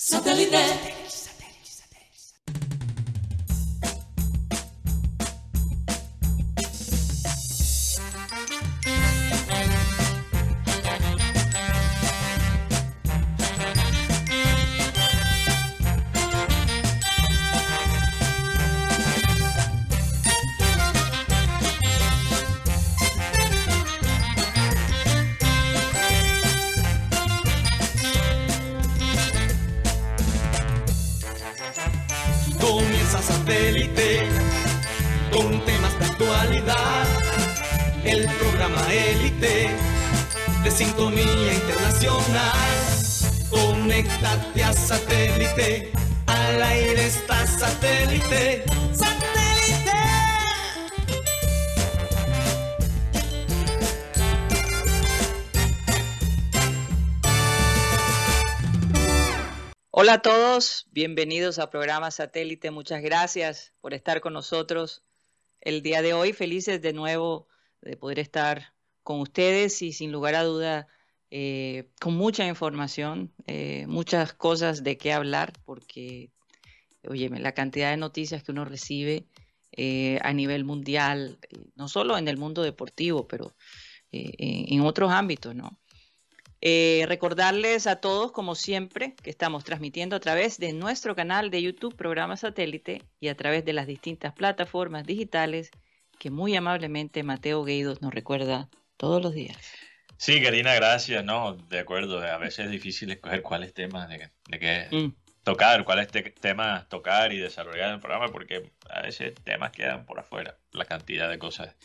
Satellite. Hola a todos, bienvenidos a programa Satélite. Muchas gracias por estar con nosotros el día de hoy. Felices de nuevo de poder estar con ustedes y sin lugar a duda eh, con mucha información, eh, muchas cosas de qué hablar, porque, oye, la cantidad de noticias que uno recibe eh, a nivel mundial, no solo en el mundo deportivo, pero en otros ámbitos, ¿no? Eh, recordarles a todos, como siempre, que estamos transmitiendo a través de nuestro canal de YouTube, programa satélite, y a través de las distintas plataformas digitales que muy amablemente Mateo Gueidos nos recuerda todos los días. Sí, Karina, gracias. No, de acuerdo. A veces es difícil escoger cuáles temas de, de qué Mm, tocar, cuáles te- temas tocar y desarrollar en el programa, porque a veces temas quedan por afuera. La cantidad de cosas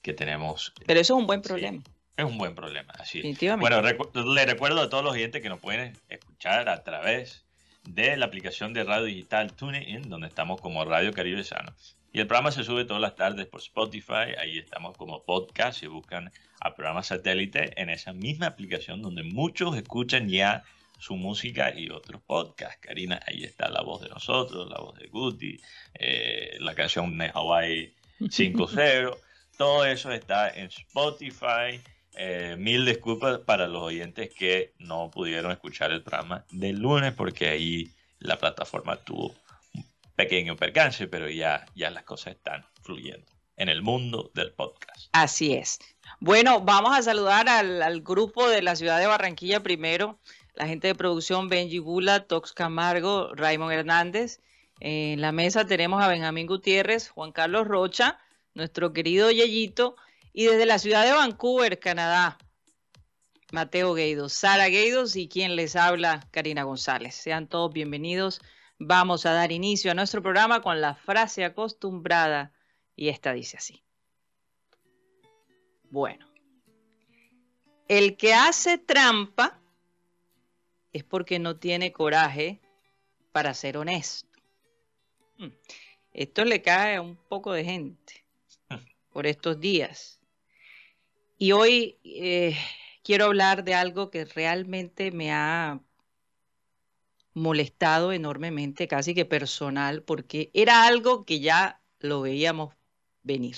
que tenemos Pero eso es un buen Sí. problema, es un buen problema. Así definitivamente. Bueno, recu- le recuerdo a todos los oyentes que nos pueden escuchar a través de la aplicación de radio digital TuneIn, donde estamos como Radio Caribe Sano. Y el programa se sube todas las tardes por Spotify, ahí estamos como podcast y buscan a programa satélite en esa misma aplicación donde muchos escuchan ya su música y otros podcasts. Karina, ahí está la voz de nosotros, la voz de Guti, eh, la canción de Hawaii 5-0. Todo eso está en Spotify. Eh, mil disculpas para los oyentes que no pudieron escuchar el programa del lunes porque ahí la plataforma tuvo un pequeño percance, pero ya, ya las cosas están fluyendo en el mundo del podcast. Así es. Bueno, vamos a saludar al, grupo de la ciudad de Barranquilla primero, la gente de producción Benji Bula, Tox Camargo, Raymond Hernández. En la mesa tenemos a Benjamín Gutiérrez, Juan Carlos Rocha, nuestro querido Yeyito, y desde la ciudad de Vancouver, Canadá, Mateo Gueidos, Sara Gueidos y quien les habla, Karina González. Sean todos bienvenidos. Vamos a dar inicio a nuestro programa con la frase acostumbrada y esta dice así. Bueno, el que hace trampa es porque no tiene coraje para ser honesto. Mm. Esto le cae a un poco de gente por estos días. Y hoy eh, quiero hablar de algo que realmente me ha molestado enormemente, casi que personal, porque era algo que ya lo veíamos venir.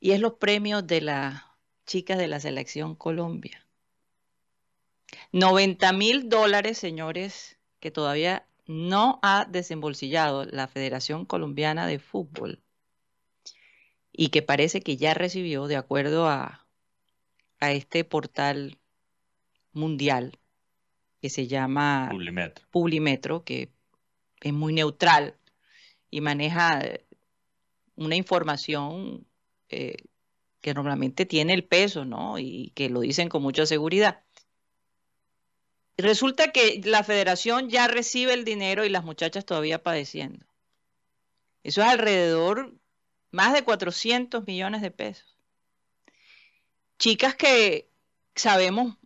Y es los premios de las chicas de la selección Colombia. 90 mil dólares, señores, que todavía no ha desembolsillado la Federación Colombiana de Fútbol y que parece que ya recibió, de acuerdo a, a este portal mundial que se llama Publimetro. Publimetro, que es muy neutral y maneja eh, una información eh, que normalmente tiene el peso, ¿no? Y que lo dicen con mucha seguridad. Resulta que la federación ya recibe el dinero y las muchachas todavía padeciendo. Eso es alrededor más de 400 millones de pesos. Chicas que sabemos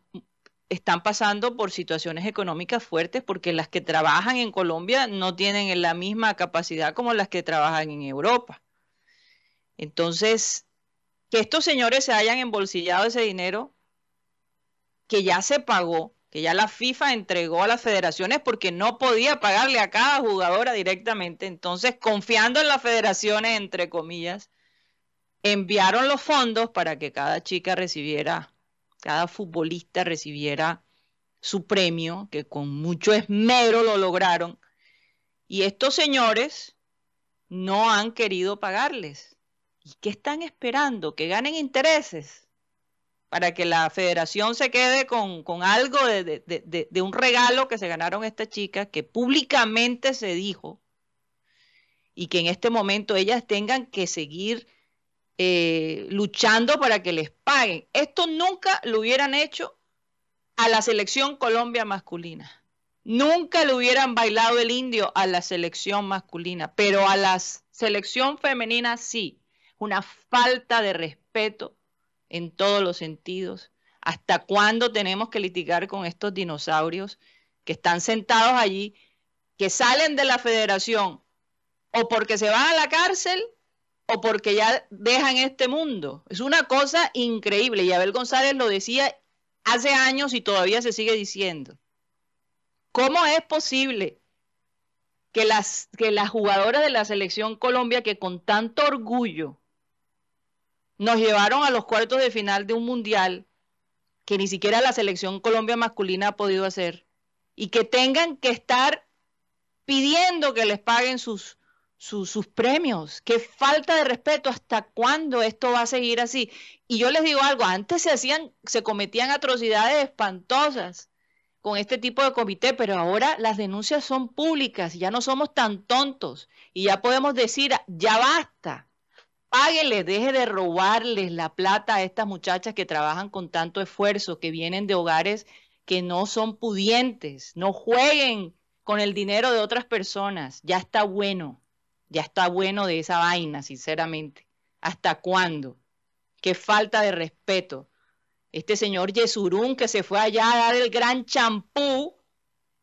están pasando por situaciones económicas fuertes porque las que trabajan en Colombia no tienen la misma capacidad como las que trabajan en Europa. Entonces, que estos señores se hayan embolsillado ese dinero que ya se pagó, que ya la FIFA entregó a las federaciones porque no podía pagarle a cada jugadora directamente. Entonces, confiando en las federaciones, entre comillas, enviaron los fondos para que cada chica recibiera, cada futbolista recibiera su premio, que con mucho esmero lo lograron, y estos señores no han querido pagarles. ¿Y qué están esperando? ¿Que ganen intereses? Para que la federación se quede con, algo de, de, un regalo que se ganaron estas chicas, que públicamente se dijo, y que en este momento ellas tengan que seguir eh, luchando para que les paguen. Esto nunca lo hubieran hecho a la selección Colombia masculina. Nunca le hubieran bailado el indio a la selección masculina, pero a la selección femenina sí. Una falta de respeto en todos los sentidos. ¿Hasta cuándo tenemos que litigar con estos dinosaurios que están sentados allí, que salen de la federación o porque se van a la cárcel o porque ya dejan este mundo. Es una cosa increíble. Y Abel González lo decía hace años y todavía se sigue diciendo. ¿Cómo es posible que las, que las jugadoras de la selección Colombia, que con tanto orgullo nos llevaron a los cuartos de final de un mundial que ni siquiera la selección Colombia masculina ha podido hacer, y que tengan que estar pidiendo que les paguen sus, sus premios. Qué falta de respeto. ¿Hasta cuándo esto va a seguir así? Y yo les digo algo, antes se hacían, se cometían atrocidades espantosas con este tipo de comité, pero ahora las denuncias son públicas, ya no somos tan tontos y ya podemos decir, ya basta, páguenle, deje de robarles la plata a estas muchachas que trabajan con tanto esfuerzo, que vienen de hogares que no son pudientes, no jueguen con el dinero de otras personas, ya está bueno. Ya está bueno de esa vaina, sinceramente. ¿Hasta cuándo? Qué falta de respeto. Este señor Yesurún que se fue allá a dar el gran champú,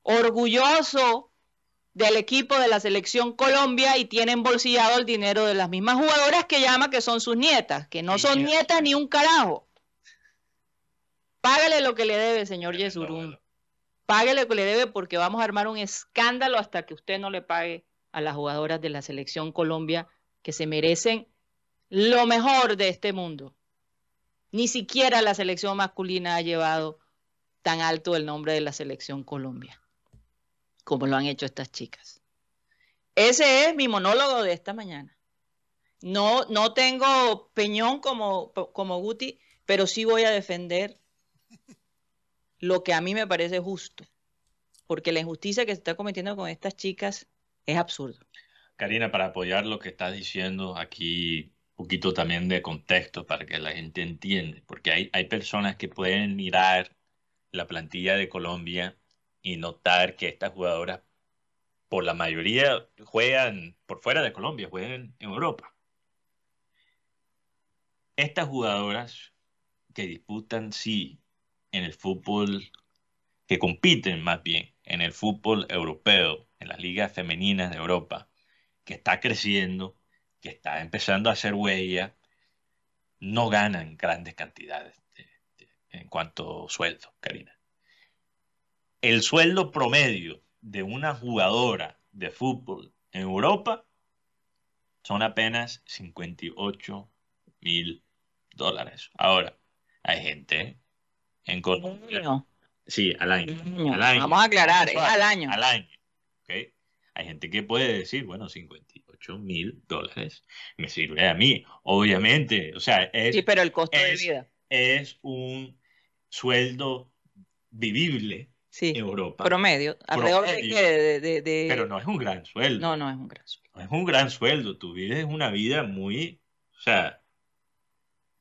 orgulloso del equipo de la selección Colombia y tiene embolsillado el dinero de las mismas jugadoras que llama que son sus nietas, que no son nietas ni un carajo. Págale lo que le debe, señor Yesurún. Págale lo que le debe porque vamos a armar un escándalo hasta que usted no le pague a las jugadoras de la selección Colombia que se merecen lo mejor de este mundo. Ni siquiera la selección masculina ha llevado tan alto el nombre de la selección Colombia, como lo han hecho estas chicas. Ese es mi monólogo de esta mañana. No, no tengo peñón como, como Guti, pero sí voy a defender lo que a mí me parece justo, porque la injusticia que se está cometiendo con estas chicas es absurdo. Karina, para apoyar lo que estás diciendo, aquí un poquito también de contexto para que la gente entienda, porque hay, hay personas que pueden mirar la plantilla de Colombia y notar que estas jugadoras, por la mayoría, juegan por fuera de Colombia, juegan en Europa. Estas jugadoras que disputan, sí, en el fútbol, que compiten más bien en el fútbol europeo, en las ligas femeninas de Europa, que está creciendo, que está empezando a hacer huella, no ganan grandes cantidades en cuanto sueldo, Karina. El sueldo promedio de una jugadora de fútbol en Europa son apenas 58 mil dólares. Ahora, hay gente en Colombia. Sí, al año, Vamos a aclarar, es al año. Al año. Hay gente que puede decir, bueno, 58 mil dólares me sirve a mí. Obviamente, o sea, es. Sí, pero el costo de vida. Es un sueldo vivible Europa. Promedio, alrededor De, de, Pero no es un gran sueldo. No, no es un gran sueldo. No es un gran sueldo. Tu vida es una vida muy, o sea,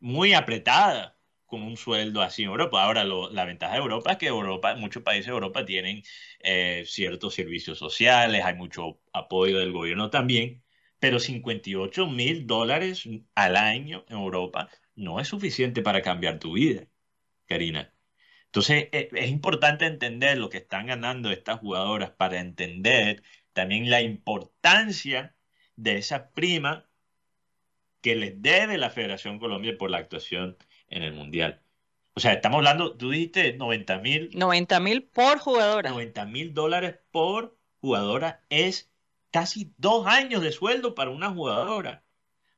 muy apretada con un sueldo así en Europa. Ahora, la ventaja de Europa es que Europa, muchos países de Europa tienen eh, ciertos servicios sociales, hay mucho apoyo del gobierno también, pero 58 mil dólares al año en Europa no es suficiente para cambiar tu vida, Karina. Entonces, e, es importante entender lo que están ganando estas jugadoras para entender también la importancia de esa prima que les debe la Federación Colombia por la actuación en el Mundial. O sea, estamos hablando, tú dijiste 90 mil. 90 mil por jugadora. 90 mil dólares por jugadora es casi dos años de sueldo para una jugadora.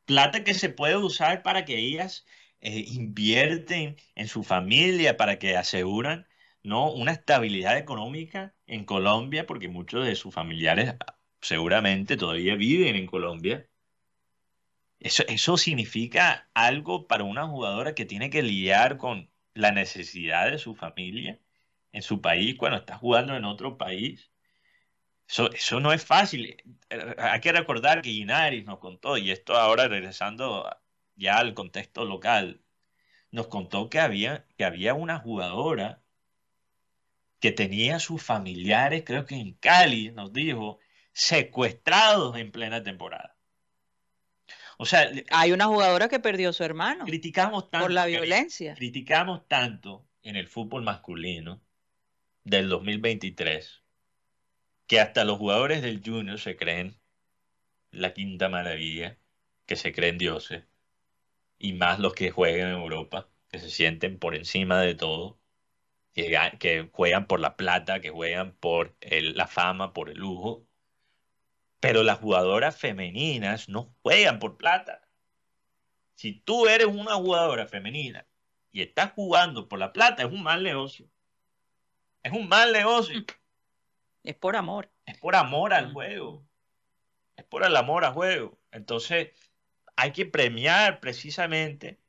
Plata que se puede usar para que ellas eh, invierten en su familia, para que aseguran no una estabilidad económica en Colombia, porque muchos de sus familiares seguramente todavía viven en Colombia. Eso, eso significa algo para una jugadora que tiene que lidiar con la necesidad de su familia en su país cuando está jugando en otro país. Eso, eso no es fácil. Hay que recordar que Inaris nos contó, y esto ahora regresando ya al contexto local, nos contó que había, que había una jugadora que tenía sus familiares, creo que en Cali, nos dijo, secuestrados en plena temporada. O sea, hay una jugadora que perdió a su hermano. Criticamos tanto por la violencia. Criticamos tanto en el fútbol masculino del 2023 que hasta los jugadores del Junior se creen la quinta maravilla, que se creen dioses, y más los que juegan en Europa, que se sienten por encima de todo, que, juegan por la plata, que juegan por la fama, por el lujo. Pero las jugadoras femeninas no juegan por plata. Si tú eres una jugadora femenina y estás jugando por la plata, es un mal negocio. Es un mal negocio. Es por amor. Es por amor al juego. Es por el amor al juego. Entonces, hay que premiar precisamente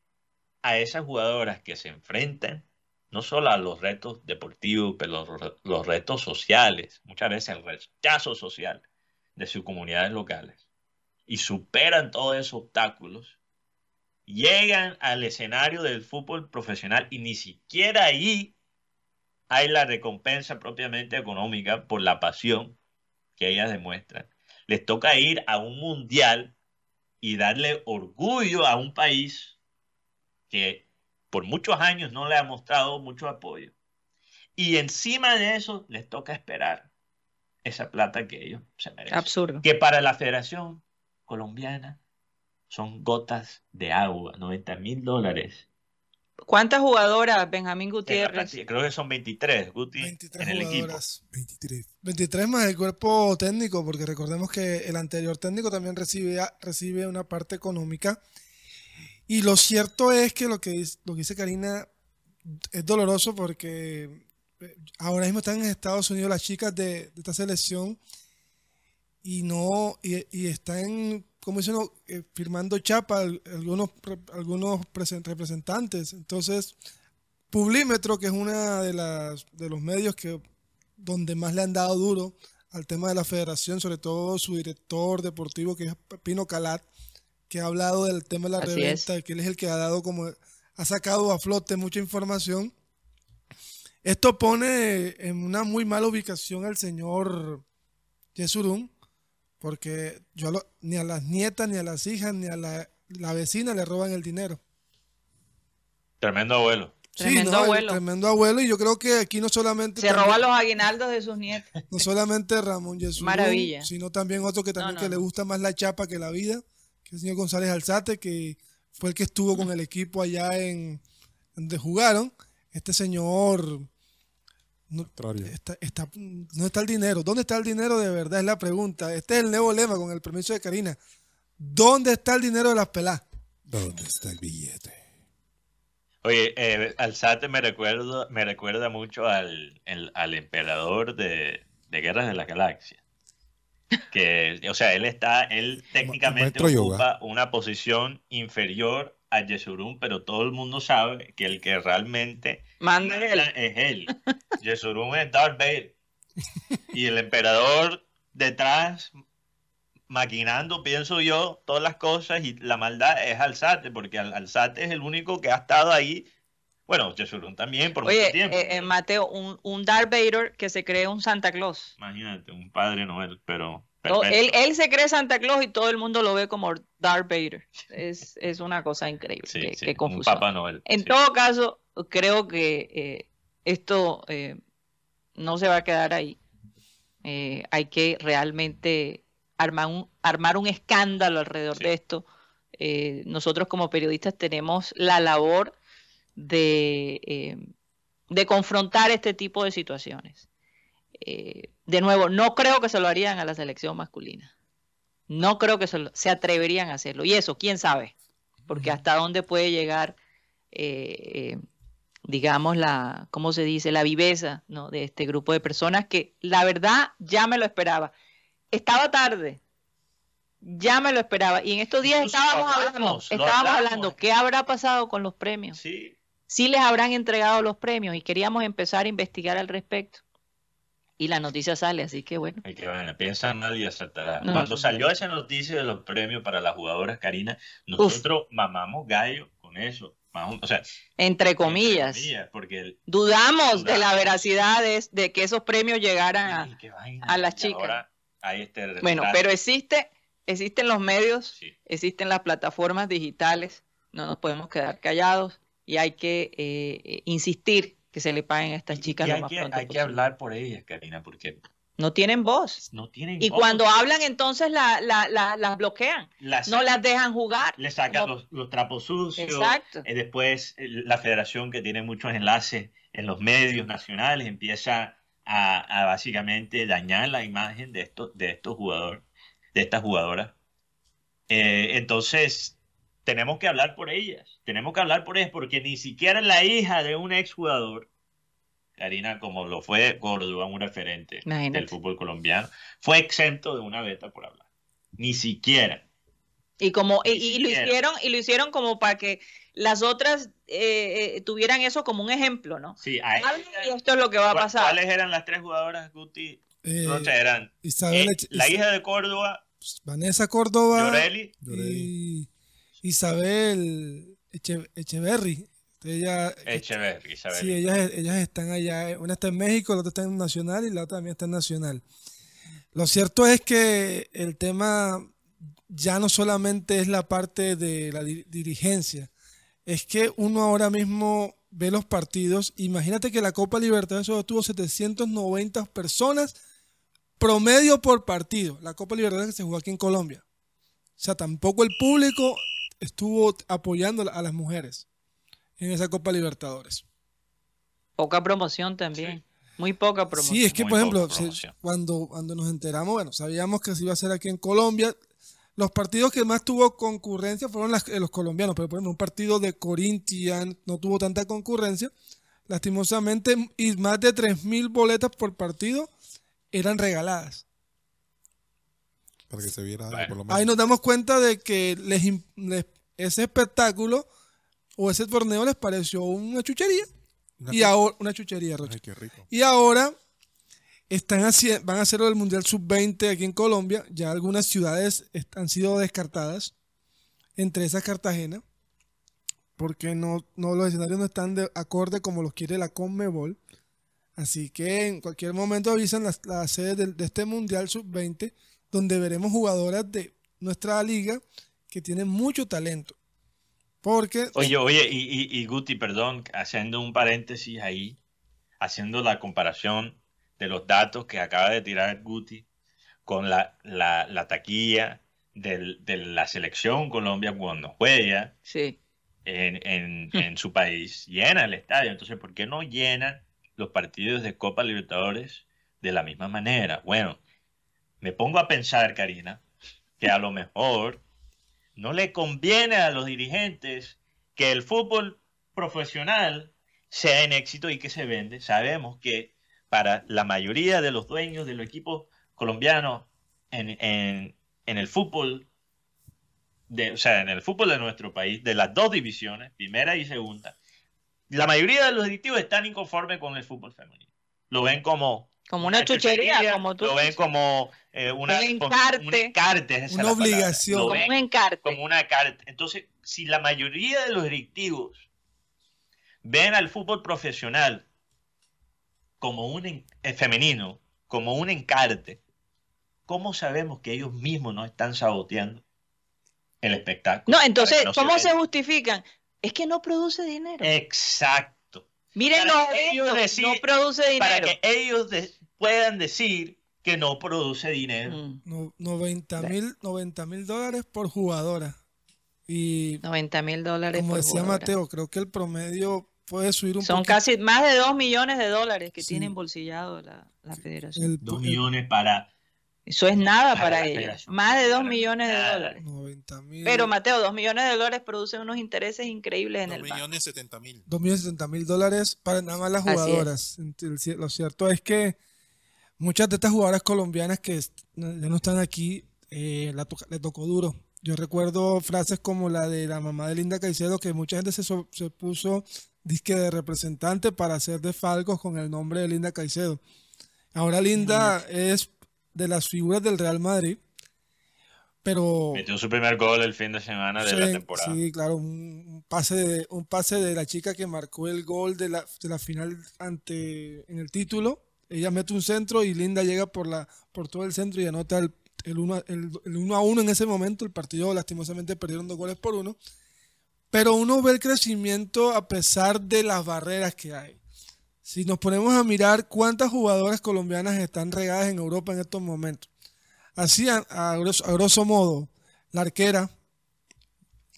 a esas jugadoras que se enfrentan no solo a los retos deportivos, pero los, retos sociales, muchas veces el rechazo social de sus comunidades locales, y superan todos esos obstáculos, llegan al escenario del fútbol profesional y ni siquiera ahí hay la recompensa propiamente económica por la pasión que ellas demuestran. Les toca ir a un mundial y darle orgullo a un país que por muchos años no le ha mostrado mucho apoyo. Y encima de eso les toca esperar esa plata que ellos se merecen. Absurdo. Que para la Federación Colombiana son gotas de agua, 90 mil dólares. ¿Cuántas jugadoras, Benjamín Gutiérrez? Creo que son 23, Guti, 23 en el equipo. 23. 23 más el cuerpo técnico, porque recordemos que el anterior técnico también recibe, recibe una parte económica y lo cierto es que lo que, dice, lo que dice Karina es doloroso porque eh, ahora mismo están en Estados Unidos las chicas de, esta selección y no y, están como dicen eh, firmando chapa algunos algunos representantes. Entonces Publímetro que es una de las de los medios que donde más le han dado duro al tema de la federación sobre todo su director deportivo que es Pino Calat que ha hablado del tema de la reventa, que él es el que ha dado como, ha sacado a flote mucha información. Esto pone en una muy mala ubicación al señor Yesurún, porque yo ni a las nietas, ni a las hijas, ni a la, vecina le roban el dinero. Tremendo abuelo. Tremendo abuelo. Tremendo abuelo. Y yo creo que aquí no solamente. Se roba los aguinaldos de sus nietos. No solamente Ramón Yesurún, Maravilla. sino también otro que también que le gusta más la chapa que la vida el señor González Alzate, que fue el que estuvo con el equipo allá en donde jugaron. Este señor no está, no está el dinero. ¿Dónde está el dinero de verdad? Es la pregunta. Este es el nuevo lema con el permiso de Karina. ¿Dónde está el dinero de las pelas? ¿Dónde está el billete? Oye, eh, Alzate me recuerda, me recuerda mucho al, al emperador de, de Guerras de la Galaxia que, o sea, él está, él técnicamente ocupa una posición inferior a Yesurún, pero todo el mundo sabe que el que realmente manda es él. Yesurún es Darth Vader. Y el emperador detrás maquinando, pienso yo, todas las cosas y la maldad es Alzate, porque Alzate es el único que ha estado ahí. Bueno, Yesurún también por mucho tiempo. Eh, eh, Mateo, un, un Darth Vader que se cree un Santa Claus. Imagínate, un padre Noel, pero él, se cree Santa Claus y todo el mundo lo ve como Darth Vader. Es, una cosa increíble. Sí, qué, confusión. En todo caso, creo que eh, esto eh, no se va a quedar ahí. Eh, hay que realmente armar un, armar un escándalo alrededor de esto. nosotros como periodistas tenemos la labor de, de confrontar este tipo de situaciones. Eh, de nuevo, no creo que se lo harían a la selección masculina. No creo que se, atreverían a hacerlo. Y eso, quién sabe, porque hasta dónde puede llegar, eh, digamos, la, ¿cómo se dice? La viveza, ¿no? De este grupo de personas que la verdad ya me lo esperaba. Estaba tarde, ya me lo esperaba. Y en estos días Incluso estábamos lo hablando, lo estábamos hablamos. hablando, ¿qué habrá pasado con los premios? Sí, sí les habrán entregado los premios y queríamos empezar a investigar al respecto. Y la noticia sale, así que bueno. Ay, qué vaina, piensa y acertará. No. Cuando salió esa noticia de los premios para las jugadoras, Karina, nosotros mamamos gallo con eso. O sea, Entre entre comillas, porque el, dudamos de la veracidad de, de que esos premios llegaran a... Vaina. las chicas. ahora hay este Bueno, pero existe, existen los medios, Sí. existen las plataformas digitales, no nos podemos quedar callados y hay que eh, eh, insistir que se le paguen a estas chicas Y lo más que, pronto hay que hablar por ellas, Karina, porque No tienen voz. no tienen Y voz. cuando hablan, entonces la- la- la- las bloquean, Las- no las dejan jugar. le sacan no- los, los trapos sucios. Exacto. Eh, después la federación que tiene muchos enlaces en los medios nacionales empieza a, a básicamente dañar la imagen de estos, de estos jugadores, de estas jugadoras. Eh, entonces, tenemos que hablar por ellas. Tenemos que hablar por ellas porque ni siquiera la hija de un exjugador, Karina, como lo fue Córdoba, un referente Imagínate. del fútbol colombiano, fue exento de una beta por hablar. Ni siquiera. Y como y, lo hicieron y lo hicieron como para que las otras eh, eh, tuvieran eso como un ejemplo, ¿no? Sí, a Hablen y esto es lo que va a ¿Cuál- pasar. ¿Cuáles eran las tres jugadoras, Guti? Eh, Rocha? eran Isabel eh, la hija de Córdoba, Vanessa Córdoba Llorelli, y Isabel Eche- Echeverry. Ella, Echeverri, Isabel. Sí, ellas, ellas están allá. Una está en México, la otra está en Nacional y la otra también está en Nacional. Lo cierto es que el tema ya no solamente es la parte de la di- dirigencia, es que uno ahora mismo ve los partidos. Imagínate que la Copa Libertadores solo tuvo 790 personas promedio por partido. La Copa Libertadores que se jugó aquí en Colombia. O sea, tampoco el público estuvo apoyando a las mujeres en esa Copa Libertadores. Poca promoción también. Muy poca promoción. Sí, es que, Muy por ejemplo, cuando, cuando nos enteramos, bueno, sabíamos que se iba a hacer aquí en Colombia. Los partidos que más tuvo concurrencia fueron las- eh, los colombianos, pero por ejemplo, un partido de Corinthians no tuvo tanta concurrencia. Lastimosamente, y más de 3.000 boletas por partido eran regaladas. Para que se viera algo, Bueno. por lo menos. Ahí nos damos cuenta de que les, les- ese espectáculo o ese torneo les pareció una chuchería. Una Y ahora, una chuchería, Rocha. Ay, qué rico. Y ahora están van a hacer lo del Mundial Sub-20 aquí en Colombia. Ya algunas ciudades han sido descartadas, entre esas Cartagena, porque no, no los escenarios no están de acorde como los quiere la Conmebol. Así que en cualquier momento avisan las, las sedes del- de, este Mundial Sub-20, donde veremos jugadoras de nuestra liga que tienen mucho talento. Porque Oye, oye, y, y, y Guti, perdón, haciendo un paréntesis ahí, haciendo la comparación de los datos que acaba de tirar Guti con la, la, la taquilla del- de la selección Colombia cuando juega Sí. en, en, en su país, llena el estadio. Entonces, ¿por qué no llenan los partidos de Copa Libertadores de la misma manera? Bueno, me pongo a pensar, Karina, que a lo mejor no le conviene a los dirigentes que el fútbol profesional sea en éxito y que se vende. Sabemos que para la mayoría de los dueños de los equipos colombianos en, el fútbol, de, o sea, en el fútbol de nuestro país, de las dos divisiones, primera y segunda, la mayoría de los directivos están inconformes con el fútbol femenino. Lo ven como Como una chuchería, chuchería, como tú Lo ven como eh, una, Un como- encarte. un encarte, es Una obligación. Como un encarte. como una carta. Entonces, si la mayoría de los directivos ven al fútbol profesional como un en- eh, femenino, como un encarte, ¿cómo sabemos que ellos mismos no están saboteando el espectáculo? No, entonces, no ¿cómo se justifican? Es que no produce dinero. Exacto. Miren para los que ellos eventos, decir- no produce Para dinero. que ellos de- puedan decir que no produce dinero. Mm, no- 90 mil 90 mil dólares por jugadora. Y 90 mil dólares. como por decía jugadora. Mateo, creo que el promedio puede subir un Son poquito. casi más de 2 millones de dólares que Sí. tiene embolsillado la, la federación. el- Dos el- millones para Eso es nada para ellos. Más de 2 para millones de nada. dólares. 90 mil. Pero Mateo, 2 millones de dólares producen unos intereses increíbles en el banco. millones setenta mil. 2.070 mil dólares para nada más las jugadoras. Lo cierto es que muchas de estas jugadoras colombianas que ya no están aquí, eh, la toca- le tocó duro. Yo recuerdo frases como la de la mamá de Linda Caicedo, que mucha gente se, so- se puso disque de representante para hacer de Falcos con el nombre de Linda Caicedo. Ahora Linda es de las figuras del Real Madrid, pero... Metió su primer gol el fin de semana de Sí, la temporada. Sí, claro, un, pase de, un pase de la chica que marcó el gol de la, de la final ante en el título. Ella mete un centro y Linda llega por la por todo el centro y anota el, el, 1, el, el 1 a 1 en ese momento. El partido lastimosamente perdieron dos goles por uno. Pero uno ve el crecimiento a pesar de las barreras que hay. Si nos ponemos a mirar cuántas jugadoras colombianas están regadas en Europa en estos momentos. Así, a, a grosso, a grosso modo, la arquera,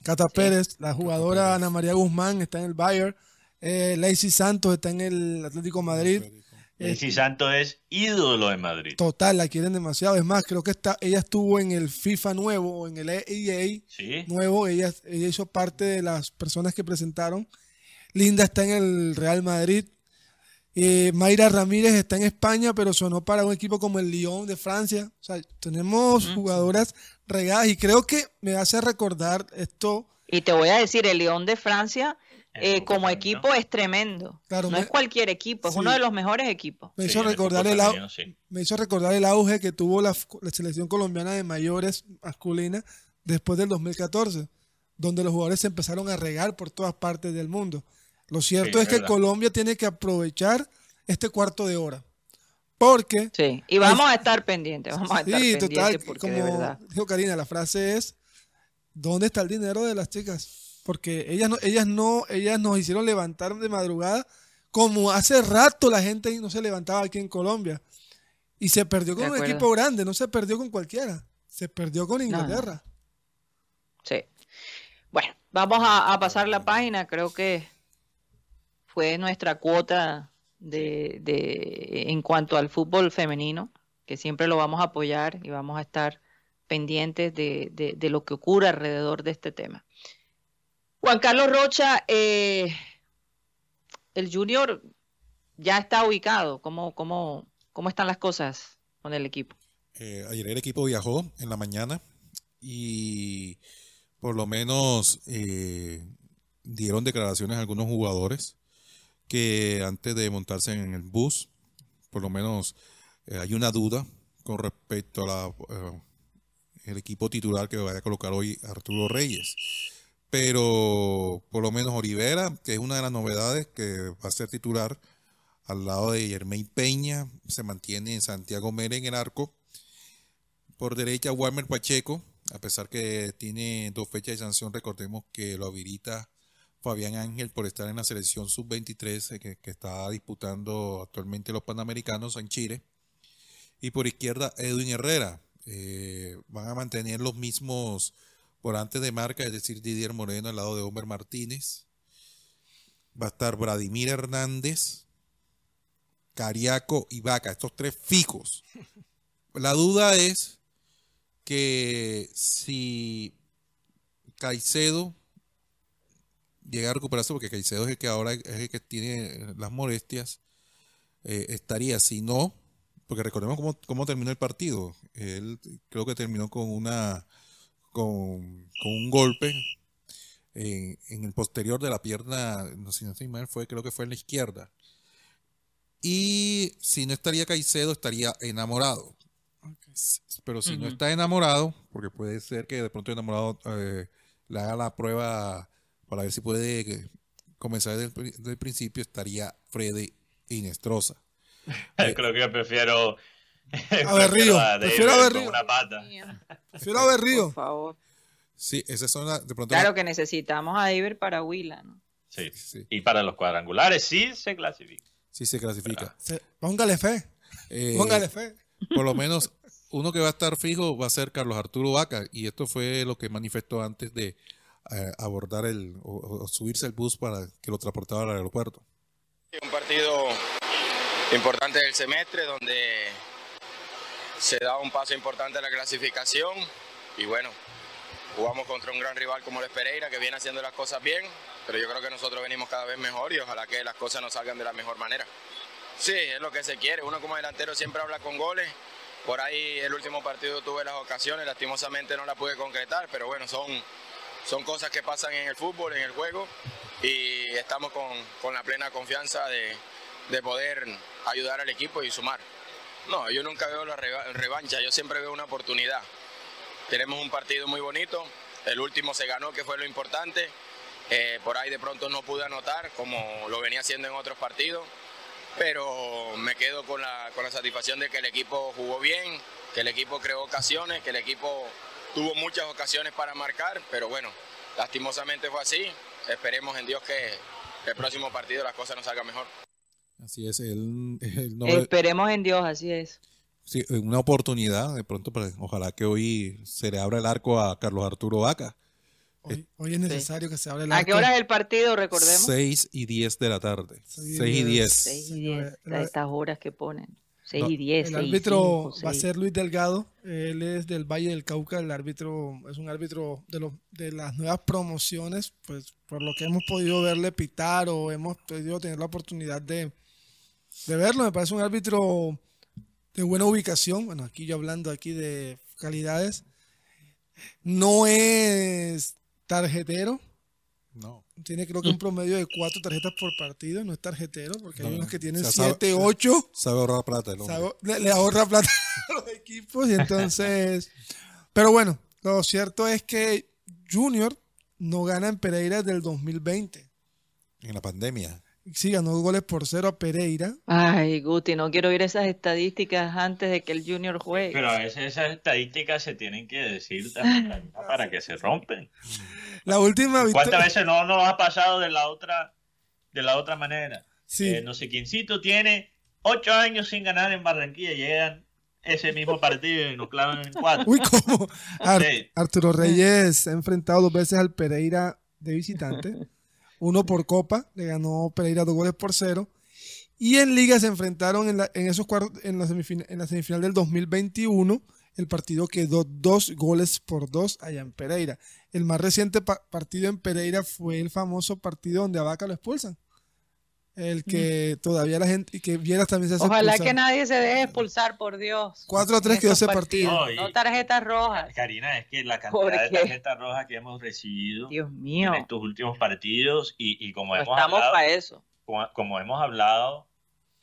Cata Pérez, la jugadora Pérez. Ana María Guzmán está en el Bayern, eh, Lacey Santos está en el Atlético de Madrid. Eh, Messi Santo es ídolo en Madrid. total, la quieren demasiado. Es más, creo que está, ella estuvo en el FIFA nuevo o en el EA Sí. nuevo. Ella, ella hizo parte de las personas que presentaron. Linda está en el Real Madrid. Eh, Mayra Ramírez está en España, pero sonó para un equipo como el Lyon de Francia. O sea, tenemos jugadoras regadas y creo que me hace recordar esto. Y te voy a decir, el León de Francia eh, como equipo es tremendo. Claro, no me- es cualquier equipo, es Sí. uno de los mejores equipos. Me Sí, hizo en el recordar fútbol el, au- femenino, sí. me hizo recordar el auge que tuvo la, la selección colombiana de mayores masculina después del 2014, donde los jugadores se empezaron a regar por todas partes del mundo. Lo cierto Sí, es que verdad. Colombia tiene que aprovechar este cuarto de hora. Porque, Sí, y vamos a estar pendientes, vamos a estar sí, pendientes total, porque de como verdad. dijo Karina, la frase es, ¿dónde está el dinero de las chicas? Porque ellas no, ellas no, ellas nos hicieron levantar de madrugada como hace rato la gente no se levantaba aquí en Colombia. Y se perdió con De un equipo grande, no se perdió con cualquiera. Se perdió con no. Inglaterra. Sí. Bueno, vamos a, a pasar la página. Creo que fue nuestra cuota de, de en cuanto al fútbol femenino, que siempre lo vamos a apoyar y vamos a estar pendientes de, de- de lo que ocurre alrededor de este tema. Juan Carlos Rocha, eh, el Junior ya está ubicado. ¿Cómo, cómo, cómo están las cosas con el equipo? Eh, ayer el equipo viajó en la mañana y por lo menos eh, dieron declaraciones a algunos jugadores que antes de montarse en el bus, por lo menos eh, hay una duda con respecto a eh, el equipo titular que vaya a colocar hoy Arturo Reyes. Pero por lo menos Olivera, que es una de las novedades que va a ser titular al lado de Germain Peña, se mantiene en Santiago Mere en el arco. Por derecha, Walmer Pacheco, a pesar que tiene dos fechas de sanción, recordemos que lo habilita Fabián Ángel por estar en la selección sub-23 eh, que, está disputando actualmente los Panamericanos en Chile. Y por izquierda, Edwin Herrera. Eh, van a mantener los mismos volantes de marca, es decir, Didier Moreno al lado de Homer Martínez. Va a estar Vladimir Hernández, Cariaco y Vaca, estos tres fijos. La duda es que si Caicedo llega a recuperarse, porque Caicedo es el que ahora es el que tiene las molestias, eh, estaría. Si no, porque recordemos cómo, cómo terminó el partido. Él creo que terminó con una con, con un golpe en, en el posterior de la pierna, no sé si no estoy mal, fue, creo que fue en la izquierda. Y si no estaría Caicedo, estaría enamorado. Pero si no está enamorado, porque puede ser que de pronto enamorado eh, le haga la prueba para ver si puede eh, comenzar desde el, pri- desde el principio, estaría Freddy Inestrosa. Creo que prefiero. A a David prefiero a con Berrío. una pata. Prefiero a Berrío. Por favor. Sí, esas son las, de pronto Claro que necesitamos a Iber para Huila, ¿no? Sí. sí, Y para los cuadrangulares sí se clasifica. sí se clasifica. Se- póngale fe, Eh, póngale fe. por lo menos uno que va a estar fijo va a ser Carlos Arturo Vaca y esto fue lo que manifestó antes de eh, abordar el o, subirse al bus para que lo transportara al aeropuerto. Un partido importante del semestre donde se da un paso importante en la clasificación y bueno, jugamos contra un gran rival como el Pereira que viene haciendo las cosas bien, pero yo creo que nosotros venimos cada vez mejor y ojalá que las cosas nos salgan de la mejor manera. Sí, es lo que se quiere, uno como delantero siempre habla con goles, por ahí el último partido tuve las ocasiones, lastimosamente no las pude concretar, pero bueno, son, son cosas que pasan en el fútbol, en el juego y estamos con, con la plena confianza de, de poder ayudar al equipo y sumar. No, yo nunca veo la revancha, yo siempre veo una oportunidad. Tenemos un partido muy bonito, el último se ganó, que fue lo importante. Eh, por ahí de pronto no pude anotar, como lo venía haciendo en otros partidos, pero me quedo con la, con la satisfacción de que el equipo jugó bien, que el equipo creó ocasiones, que el equipo tuvo muchas ocasiones para marcar, pero bueno, lastimosamente fue así. Esperemos en Dios que el próximo partido las cosas nos salgan mejor. Así es, él, Esperemos en Dios, así es. Sí, una oportunidad, de pronto, pues, ojalá que hoy se le abra el arco a Carlos Arturo Vaca. Hoy, es necesario que se abra el arco. ¿A qué hora es el partido, recordemos? 6 y 10 de la tarde. 6 y 10. 6 y 10, estas horas que ponen. 6 y 10. El árbitro va a ser Luis Delgado, él es del Valle del Cauca, el árbitro es un árbitro de, los, de las nuevas promociones, pues por lo que hemos podido verle pitar o hemos podido tener la oportunidad de, de verlo. Me parece un árbitro de buena ubicación. Bueno, aquí yo hablando aquí de calidades. No es tarjetero. No. Tiene creo que un promedio de cuatro tarjetas por partido. No es tarjetero, porque hay unos que tienen siete, ocho. Sabe ahorrar plata le, ahorra plata a los equipos y entonces... pero bueno, lo cierto es que Junior no gana en Pereira desde el 2020. En la pandemia. Sí, ganó goles por cero a Pereira. Ay, Guti, no quiero oír esas estadísticas antes de que el Junior juegue. Pero a veces esas estadísticas se tienen que decir también para que se rompen. La última ¿Cuántas veces no nos ha pasado de la otra, de la otra manera? Sí. Eh, no sé quiéncito tiene ocho años sin ganar en Barranquilla y llegan ese mismo partido y nos clavan en cuatro. Uy, ¿cómo? Arturo Reyes se ha enfrentado dos veces al Pereira de visitante uno por Copa, le ganó Pereira dos goles por cero. Y en Liga se enfrentaron en, esos en, la semifinal, en la semifinal del 2021. El partido quedó dos goles por dos allá en Pereira. El más reciente partido en Pereira fue el famoso partido donde a Vaca lo expulsan. El que todavía la gente, y que Vieras también se hace Ojalá que nadie se deje expulsar, por Dios. 4 a 3 quedó ese partido. No, tarjetas rojas. Karina, es que la cantidad de tarjetas rojas que hemos recibido Dios mío. en estos últimos partidos, y, y como hemos estamos hablado, para eso. Como, hemos hablado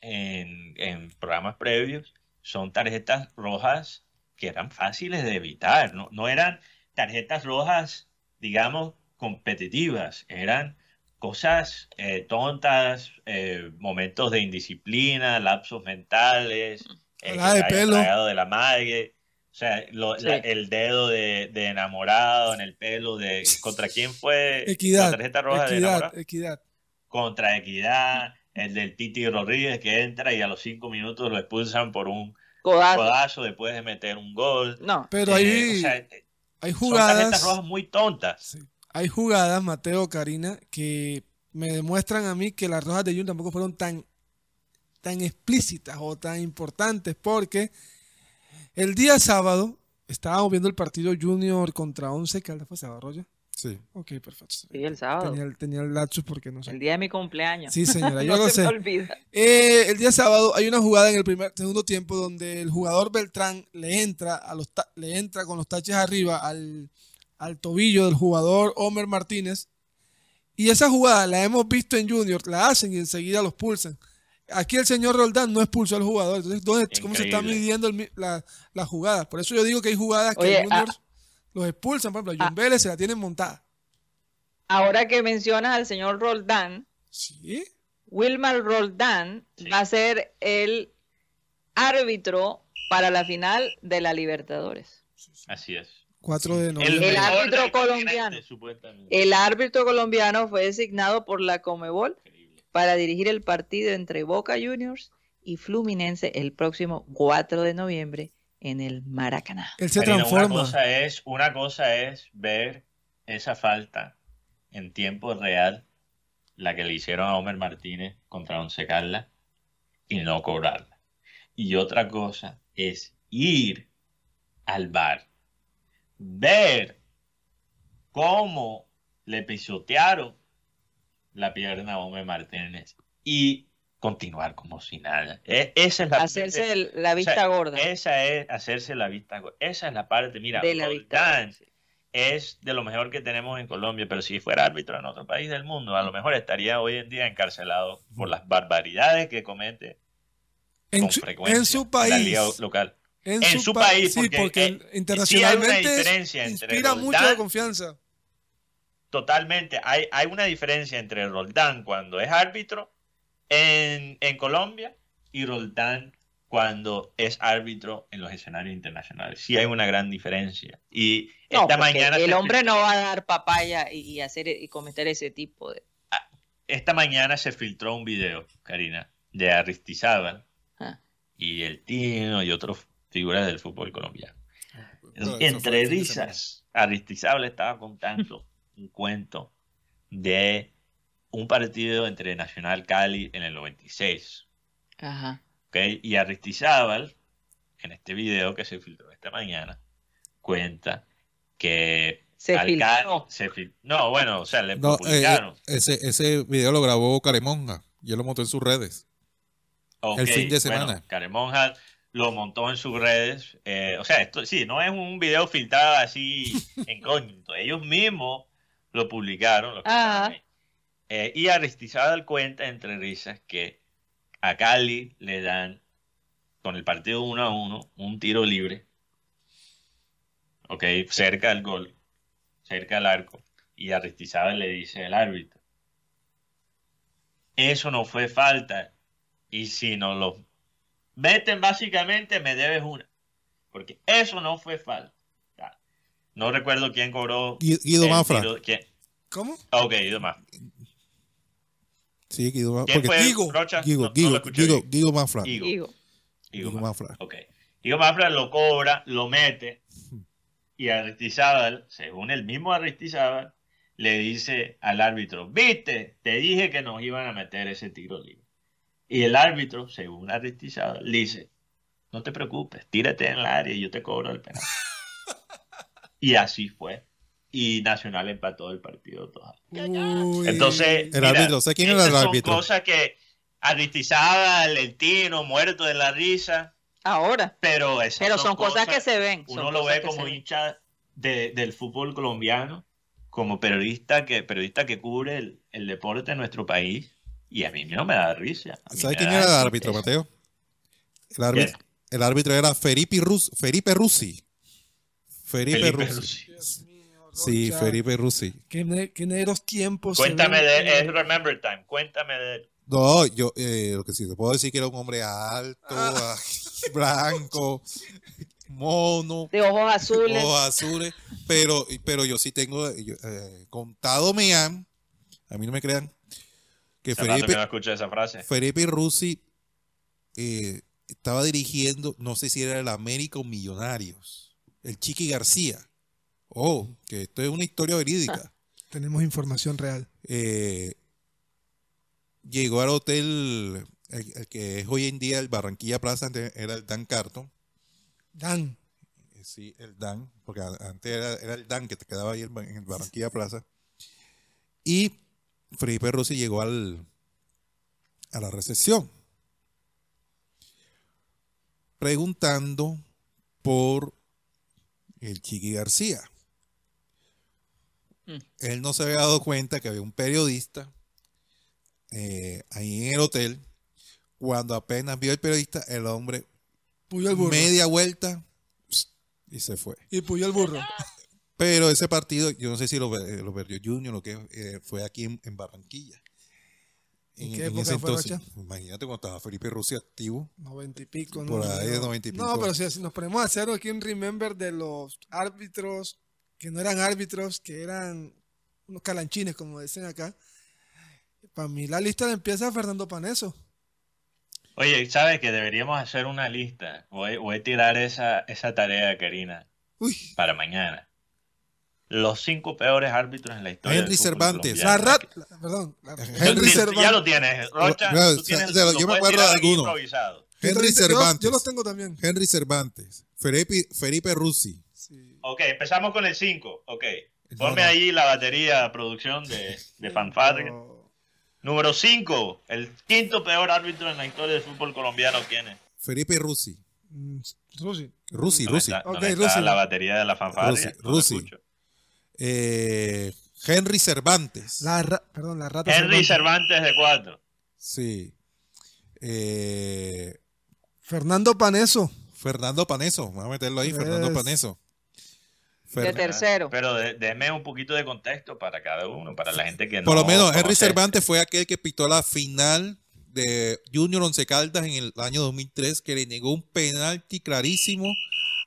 en, en, programas previos, son tarjetas rojas que eran fáciles de evitar, no, no eran tarjetas rojas, digamos, competitivas, eran cosas eh, tontas, eh, momentos de indisciplina, lapsos mentales, el de pelo. de la madre, o sea, el dedo de, enamorado en el pelo de contra quién fue equidad, la tarjeta roja equidad, de equidad. Contra equidad, el del Titi Rodríguez que entra y a los cinco minutos lo expulsan por un codazo, después de meter un gol. No, pero ahí eh, hay jugadas. Son tarjetas rojas muy tontas hay jugadas, Mateo, Karina, que me demuestran a mí que las rojas de Jun tampoco fueron tan, tan explícitas o tan importantes, porque el día sábado estábamos viendo el partido Junior contra Once Caldas, ¿fue sábado, Roger? Sí. Ok, perfecto. Sí, el sábado. Tenía, tenía, el lapsus porque no sé. El día de mi cumpleaños. Sí, señora, yo no lo se sé. Me olvida. Eh, el día sábado hay una jugada en el primer segundo tiempo donde el jugador Beltrán le entra a los le entra con los taches arriba al al tobillo del jugador Homer Martínez. Y esa jugada la hemos visto en Junior, la hacen y enseguida los pulsan. Aquí el señor Roldán no expulsó al jugador. Entonces, ¿cómo se está midiendo la, la, jugada? Por eso yo digo que hay jugadas que Junior ah, los expulsan. Por ejemplo, a John ah, Vélez se la tienen montada. Ahora que mencionas al señor Roldán, ¿Sí? Wilmar Roldán va a ser el árbitro para la final de la Libertadores. Así es. 4 de El, árbitro colombiano. El árbitro colombiano fue designado por la Comebol para dirigir el partido entre Boca Juniors y Fluminense el próximo 4 de noviembre en el Maracaná. Él se transforma. Una cosa, es, una cosa es ver esa falta en tiempo real, la que le hicieron a Homer Martínez contra Once Carla, y no cobrarla. Y otra cosa es ir al bar, ver cómo le pisotearon la pierna a Hombre Martínez y continuar como si nada. E- esa es la Hacerse el- la o sea, vista gorda. Esa es hacerse la vista gorda. Esa es la parte, mira, de la vista es de lo mejor que tenemos en Colombia, pero si fuera árbitro en otro país del mundo, a lo mejor estaría hoy en día encarcelado por las barbaridades que comete En con su, frecuencia en su la liga país. local. En, En su pa- país, sí, porque, porque, eh, sí hay una internacionalmente diferencia entre inspira mucho Roldán- de confianza. Totalmente, hay, hay una diferencia entre Roldán cuando es árbitro en, en Colombia y Roldán cuando es árbitro en los escenarios internacionales. Sí hay una gran diferencia. Y No, esta mañana el se hombre no va a dar papaya y, y hacer y cometer ese tipo de. esta mañana se filtró un video, Karina, de Aristizábal Ah. y el Tino y otras figuras del fútbol colombiano. Bueno, fue Entre risas, Aristizábal estaba contando un cuento de un partido entre Nacional Cali en el 96. Ajá. ¿ok? Y Aristizábal, en este video que se filtró esta mañana, cuenta que Se filtró. Cali- se fil- no, bueno, o sea, le No, eh, publicaron. ese, ese video lo grabó Caremonja. Y él lo montó en sus redes. el fin de bueno, semana. Caremonja lo montó en sus redes. eh, o sea, esto sí, no es un video filtrado así incógnito. Ellos mismos lo publicaron. lo que. Eh, y Aristizábal cuenta entre risas que a Cali le dan, con el partido 1 a 1, un tiro libre. Ok, cerca al gol, cerca al arco. Y Aristizábal le dice al árbitro: Eso no fue falta. Y si no lo meten, básicamente me debes una. Porque eso no fue falta. No recuerdo quién cobró. Gui- Guido Mafra. tiro- quién- ¿Cómo? Ah, Ok, Guido Mafra. Sí, Guido Mafra. ¿Quién Porque fue? Guigo. Rocha? Guigo, No- no Guigo, escuché Guigo, Mafra. Guigo. Digo, Guigo Guigo Mafra. Mafra. Ok. Guido Mafra lo cobra, lo mete. Y Aristizábal, según el mismo Aristizábal, le dice al árbitro: Viste, te dije que nos iban a meter ese tiro libre. Y el árbitro, según Aristizábal, le dice: No te preocupes, tírate en el área y yo te cobro el penal. y así fue. Y Nacional empató el partido todo. Uy. Entonces, El árbitro, ¿sé quién era el árbitro? cosas que Aristizábal, el Tino, muerto de la risa, ahora. pero esas Pero son cosas que se ven. uno son lo ve como hincha de- del fútbol colombiano, como periodista que periodista que cubre el, el deporte en nuestro país, y a mí no me da risa. ¿Sabes quién era el árbitro. Mateo? El árbitro, el árbitro era Felipe, Rus, Felipe Rusi. Felipe, Felipe Rusi. Mío, Sí, Felipe Rusi. Qué, ne- qué negros tiempos. Cuéntame de él, es Remember Time, cuéntame de él. No, yo eh, lo que sí te puedo decir que era un hombre alto, Ah. blanco, mono, De ojos azules. ojos azules, pero, pero yo sí tengo yo, eh, contado me han, a mí no me crean, que Hace rato que Felipe, no escucho esa frase. Felipe Rusi eh, estaba dirigiendo, no sé si era el América o Millonarios, el Chiqui García. Oh, que esto es una historia verídica. Tenemos información real. Eh, llegó al hotel, el, el que es hoy en día el Barranquilla Plaza, antes era el Dan Carton. Dan. Eh, Sí, el Dan, porque antes era, era el Dan que te quedaba ahí en el Barranquilla Plaza. Y Felipe Rossi llegó al, a la recepción preguntando por el Chiqui García. Mm. Él no se había dado cuenta que había un periodista eh, ahí en el hotel. Cuando apenas vio el periodista, el hombre Puyó el burro. media vuelta y se fue. Y puyó el burro. Pero ese partido, yo no sé si lo, ve- lo perdió Junior o qué, eh, fue aquí en, en Barranquilla. ¿En qué época fue, Rocha? imagínate cuando estaba Felipe Rossi activo. Noventa y pico, ¿no? Por ahí de No. noventa y No, pico. pero si, si nos ponemos a hacer aquí un remember de los árbitros que no eran árbitros, que eran unos calanchines, como dicen acá. Para mí la lista la empieza Fernando Paneso. Oye, ¿sabes que deberíamos hacer una lista? Voy, voy a tirar esa, esa tarea, Karina, Uy, para mañana. Los cinco peores árbitros en la historia. Henry del Cervantes. la rat, la- perdón, la- Henry Yo- Henry Ya Cervantes. lo tienes, Rocha. No, tú tienes- yo lo me puedes acuerdo de aquí alguno. improvisado. Henry Yo- yo- Cervantes. Yo, los tengo también. Henry Cervantes. Felipe, Felipe Rusi. Sí. Ok, empezamos con el 5. Ok. No, Ponme no. ahí la batería producción de, de fanfarria. Oh, Número 5. El quinto peor árbitro en la historia del fútbol colombiano. ¿Quién es? Felipe Rusi. Rusi. Rusi, ¿Dónde Rusi. Ok, Rusi. la batería de la fanfarria? Rusi, No te Rusi. escucho. Eh, Henry Cervantes. La ra- perdón, la rata. Henry Cervantes. Cervantes de 4. Sí. Eh, Fernando Paneso. Fernando Paneso. Vamos a meterlo ahí, Fernando Es- Paneso. De tercero. Pero de- deme un poquito de contexto para cada uno, para la gente que no Por lo menos Henry. Cervantes fue aquel que pitó la final de Junior Once Caldas en el año 2003, que le negó un penalti clarísimo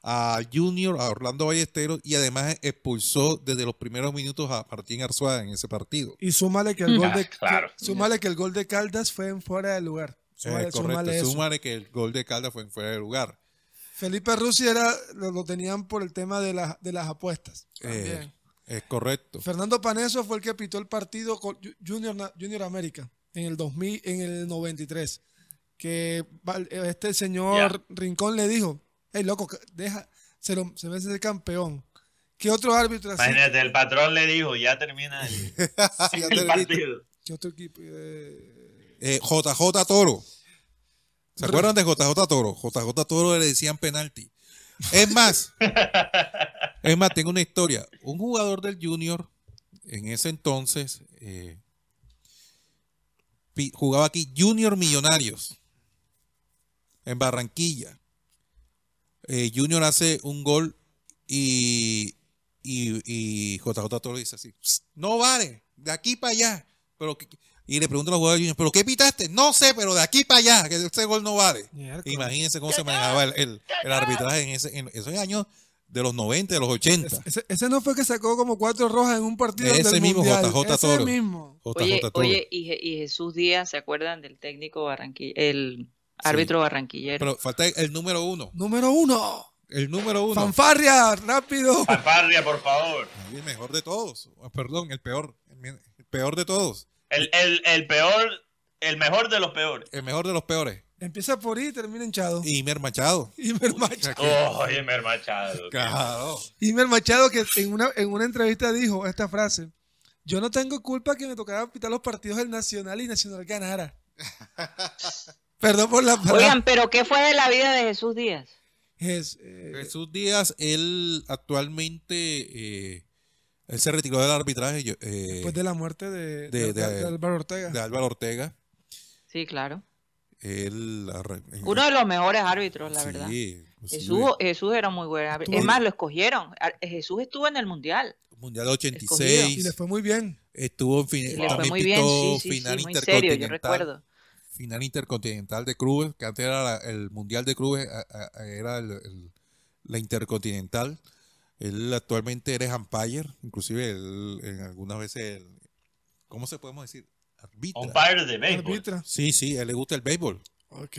a Junior, a Orlando Ballesteros, y además expulsó desde los primeros minutos a Martín Arzuaga en ese partido. Y súmale que el gol Ah, de claro. que- súmale que el gol de Caldas fue en fuera de lugar. Súmale, Eh, correcto, súmale eso. súmale que el gol de Caldas fue en fuera de lugar. Felipe Rusi era lo, lo tenían por el tema de, las de las apuestas. Eh, También. es correcto. Fernando Paneso fue el que pitó el partido con Ju- Junior, Junior América en el 2000, en el 93. Que este señor Rincón le dijo, hey loco, que- deja, se, lo, se merece ser campeón. ¿Qué otro árbitro así? Imagínate, el patrón le dijo, ya termina el, ya el partido. ¿Qué otro equipo? Eh, Eh, JJ Toro. ¿Se acuerdan de JJ Toro? JJ Toro le decían penalti. Es más, es más, tengo una historia. Un jugador del Junior, en ese entonces, eh, jugaba aquí Junior Millonarios, en Barranquilla. Eh, Junior hace un gol y, y, y JJ Toro dice así, "Psst, no vale, de aquí para allá. Pero y le pregunto a los jugadores de Junior, ¿pero qué pitaste? No sé, pero de aquí para allá, que ese gol no vale. Imagínense cómo se manejaba el, el- el arbitraje en, ese, en esos años de los 90, de los 80. Ese, ese no fue que sacó como cuatro rojas en un partido Ese del mismo, mundial. JJ Ese Toro. mismo. JJ Oye, Toro. oye, y, y Jesús Díaz, ¿se acuerdan del técnico barranquilla, el árbitro barranquillero? Pero falta el número uno. Número uno. El número uno. Fanfarria, rápido. Fanfarria, por favor. El mejor de todos. Ah, Perdón, el peor. El, peor de todos. El, el, el peor, el mejor de los peores. El mejor de los peores. Empieza por I y termina hinchado. Imer Machado. Imer Machado. Oh, oye, Mer Machado. Claro. Imer Machado que en una, en una entrevista dijo esta frase. Yo no tengo culpa que me tocara pitar los partidos del Nacional y Nacional ganara. Perdón por la palabra. Oigan, pero ¿qué fue de la vida de Jesús Díaz? Es, eh, Jesús Díaz, él actualmente eh, él se retiró del arbitraje eh, después de la muerte de, de- de- de- de Álvaro Ortega. de Álvaro Ortega. Sí, claro. Él, Uno de los mejores árbitros, la sí, verdad. inclusive, Jesús, Jesús era muy buen árbitro. Tuvo- Es más, lo escogieron. Jesús estuvo en el Mundial. Mundial 86. y le fue muy bien. Estuvo en fin, Y le fue también muy bien, pitó sí, sí, sí, final muy serio, yo intercontinental. recuerdo. Final intercontinental de clubes, que antes era la- el mundial de clubes, a- a- a- era el- el- la intercontinental. Él actualmente eres umpire, inclusive él, en algunas veces, él- ¿cómo se podemos decir? Arbitra. Umpire de béisbol. Arbitra. Sí, sí, a él le gusta el béisbol. Ok.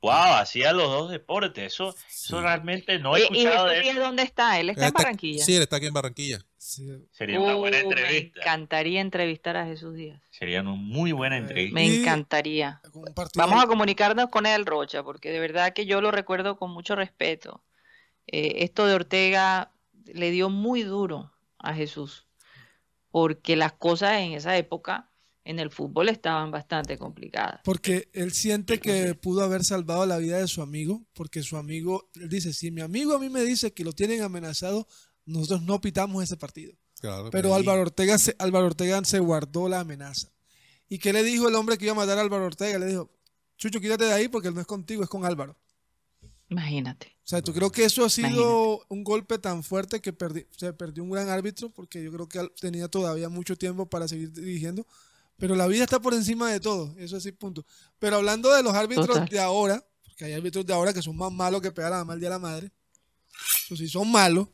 Wow, hacía los dos deportes. Eso, eso realmente no he ¿Y, y escuchado Jesús de él. dónde está? Él está Él en Barranquilla. Sí, él está aquí en Barranquilla. Sí. Sería una buena Uh, me entrevista. encantaría entrevistar a Jesús Díaz. Sería una muy buena Eh, entrevista. Me Y- encantaría. Vamos a comunicarnos con él, Rocha, porque de verdad que yo lo recuerdo con mucho respeto. Eh, esto de Ortega le dio muy duro a Jesús, porque las cosas en esa época en el fútbol estaban bastante complicadas. Porque él siente que pudo haber salvado la vida de su amigo, porque su amigo, él dice, si mi amigo a mí me dice que lo tienen amenazado, nosotros no pitamos ese partido. Claro, Pero sí. Álvaro Ortega, se, Álvaro Ortega se guardó la amenaza. ¿Y qué le dijo el hombre que iba a matar a Álvaro Ortega? Le dijo, Chucho, quítate de ahí porque no es contigo, es con Álvaro. Imagínate. O sea, ¿tú creo que eso ha sido un golpe tan fuerte que perdi- se perdió un gran árbitro? Porque yo creo que tenía todavía mucho tiempo para seguir dirigiendo. Pero la vida está por encima de todo. Eso sí, punto. Pero hablando de los árbitros Total. de ahora, porque hay árbitros de ahora que son más malos que pegar a la mal día a la madre. Eso sí, son malos.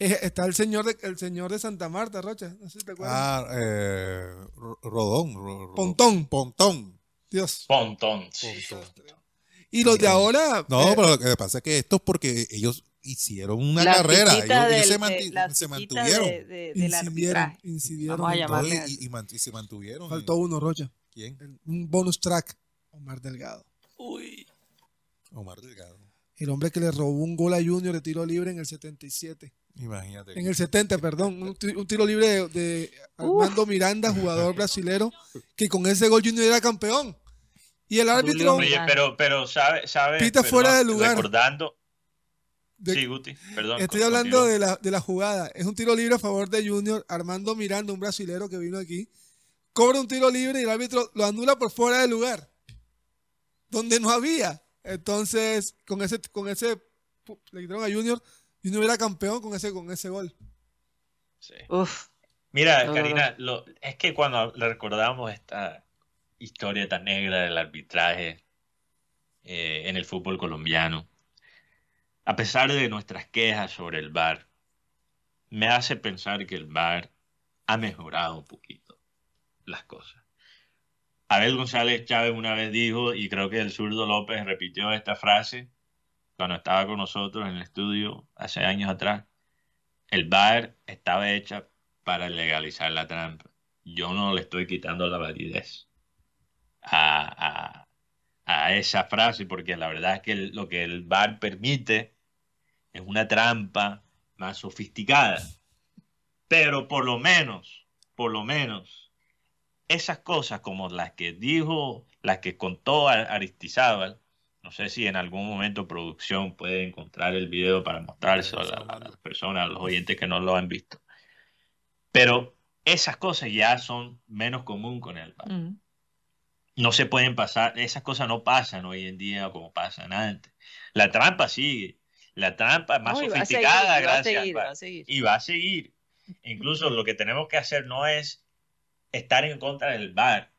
Eh, está el señor de, el señor de Santa Marta, Rocha. No sé si te acuerdas. Ah, eh, Ro- Rodón. Ro- Ro- Pontón. Pontón. Dios. Pontón. sí. Y los de ahora. No, eh, pero lo que pasa es que esto es porque ellos hicieron una La carrera. Ellos, del- se, manti- se mantuvieron. de- de- incidieron. incidieron Vamos a llamarle y, y y se mantuvieron. Faltó uno, Rocha. ¿Quién? El- Un bonus track. Omar Delgado. Omar Delgado. El hombre que le robó un gol a Junior de tiro libre en el 77. Imagínate. En el 70, perdón. Un, un tiro libre de, de Armando Miranda, jugador brasilero, que con ese gol Junior era campeón. Y el árbitro, Julio Oye, pero, pero sabe, sabe. Pita perdón, fuera de lugar. Recordando. De- sí, Guti, perdón. estoy hablando de la, de la jugada. Es un tiro libre a favor de Junior. Armando Miranda, un brasilero que vino aquí, cobra un tiro libre y el árbitro lo anula por fuera de lugar. Donde no había. Entonces, con ese, con ese, le quitaron a Junior. Junior era campeón con ese, con ese gol. Sí. Uf, Mira, No, no, Karina, lo- es que cuando le recordamos esta historia tan negra del arbitraje eh, en el fútbol colombiano, a pesar de nuestras quejas sobre el VAR, me hace pensar que el VAR ha mejorado un poquito las cosas. Abel González Chávez una vez dijo, y creo que el zurdo López repitió esta frase cuando estaba con nosotros en el estudio hace años atrás, el VAR estaba hecha para legalizar la trampa. Yo no le estoy quitando la validez a, a- esa frase, porque la verdad es que lo que el VAR permite es una trampa más sofisticada. Pero por lo menos, por lo menos, esas cosas como las que dijo, las que contó Ar- Aristizábal, no sé si en algún momento producción puede encontrar el video para mostrárselo a, la- a las personas, a los oyentes que no lo han visto. Pero esas cosas ya son menos común con el VAR. mm. No se pueden pasar, esas cosas no pasan hoy en día como pasan antes. La trampa sigue, la trampa es más No, sofisticada y va a gracias va a seguir. Y va a seguir. Incluso lo que tenemos que hacer no es estar en contra del VAR.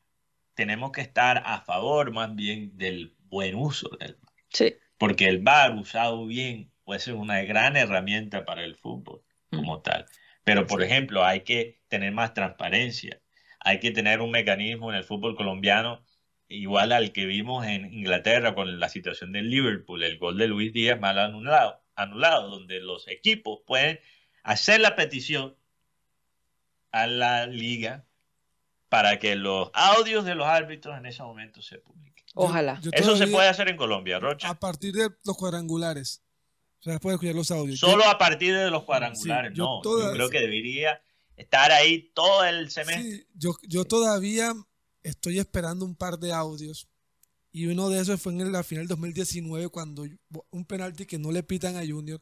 Tenemos que estar a favor más bien del buen uso del VAR. Sí. Porque el VAR usado bien puede ser una gran herramienta para el fútbol como tal. Pero, por ejemplo, hay que tener más transparencia. Hay que tener un mecanismo en el fútbol colombiano igual al que vimos en Inglaterra con la situación del Liverpool, el gol de Luis Díaz mal anulado, anulado donde los equipos pueden hacer la petición a la liga para que los audios de los árbitros en ese momento se publiquen. Ojalá. Yo Eso se puede hacer en Colombia, Rocha. A partir de los cuadrangulares. O sea, puedes escuchar los audios. Solo a partir de los cuadrangulares, Sí, yo no. todas- Yo creo que debería estar ahí todo el semestre. Sí, yo, yo todavía estoy esperando un par de audios. Y uno de esos fue en la final 2019 cuando un penalti que no le pitan a Junior.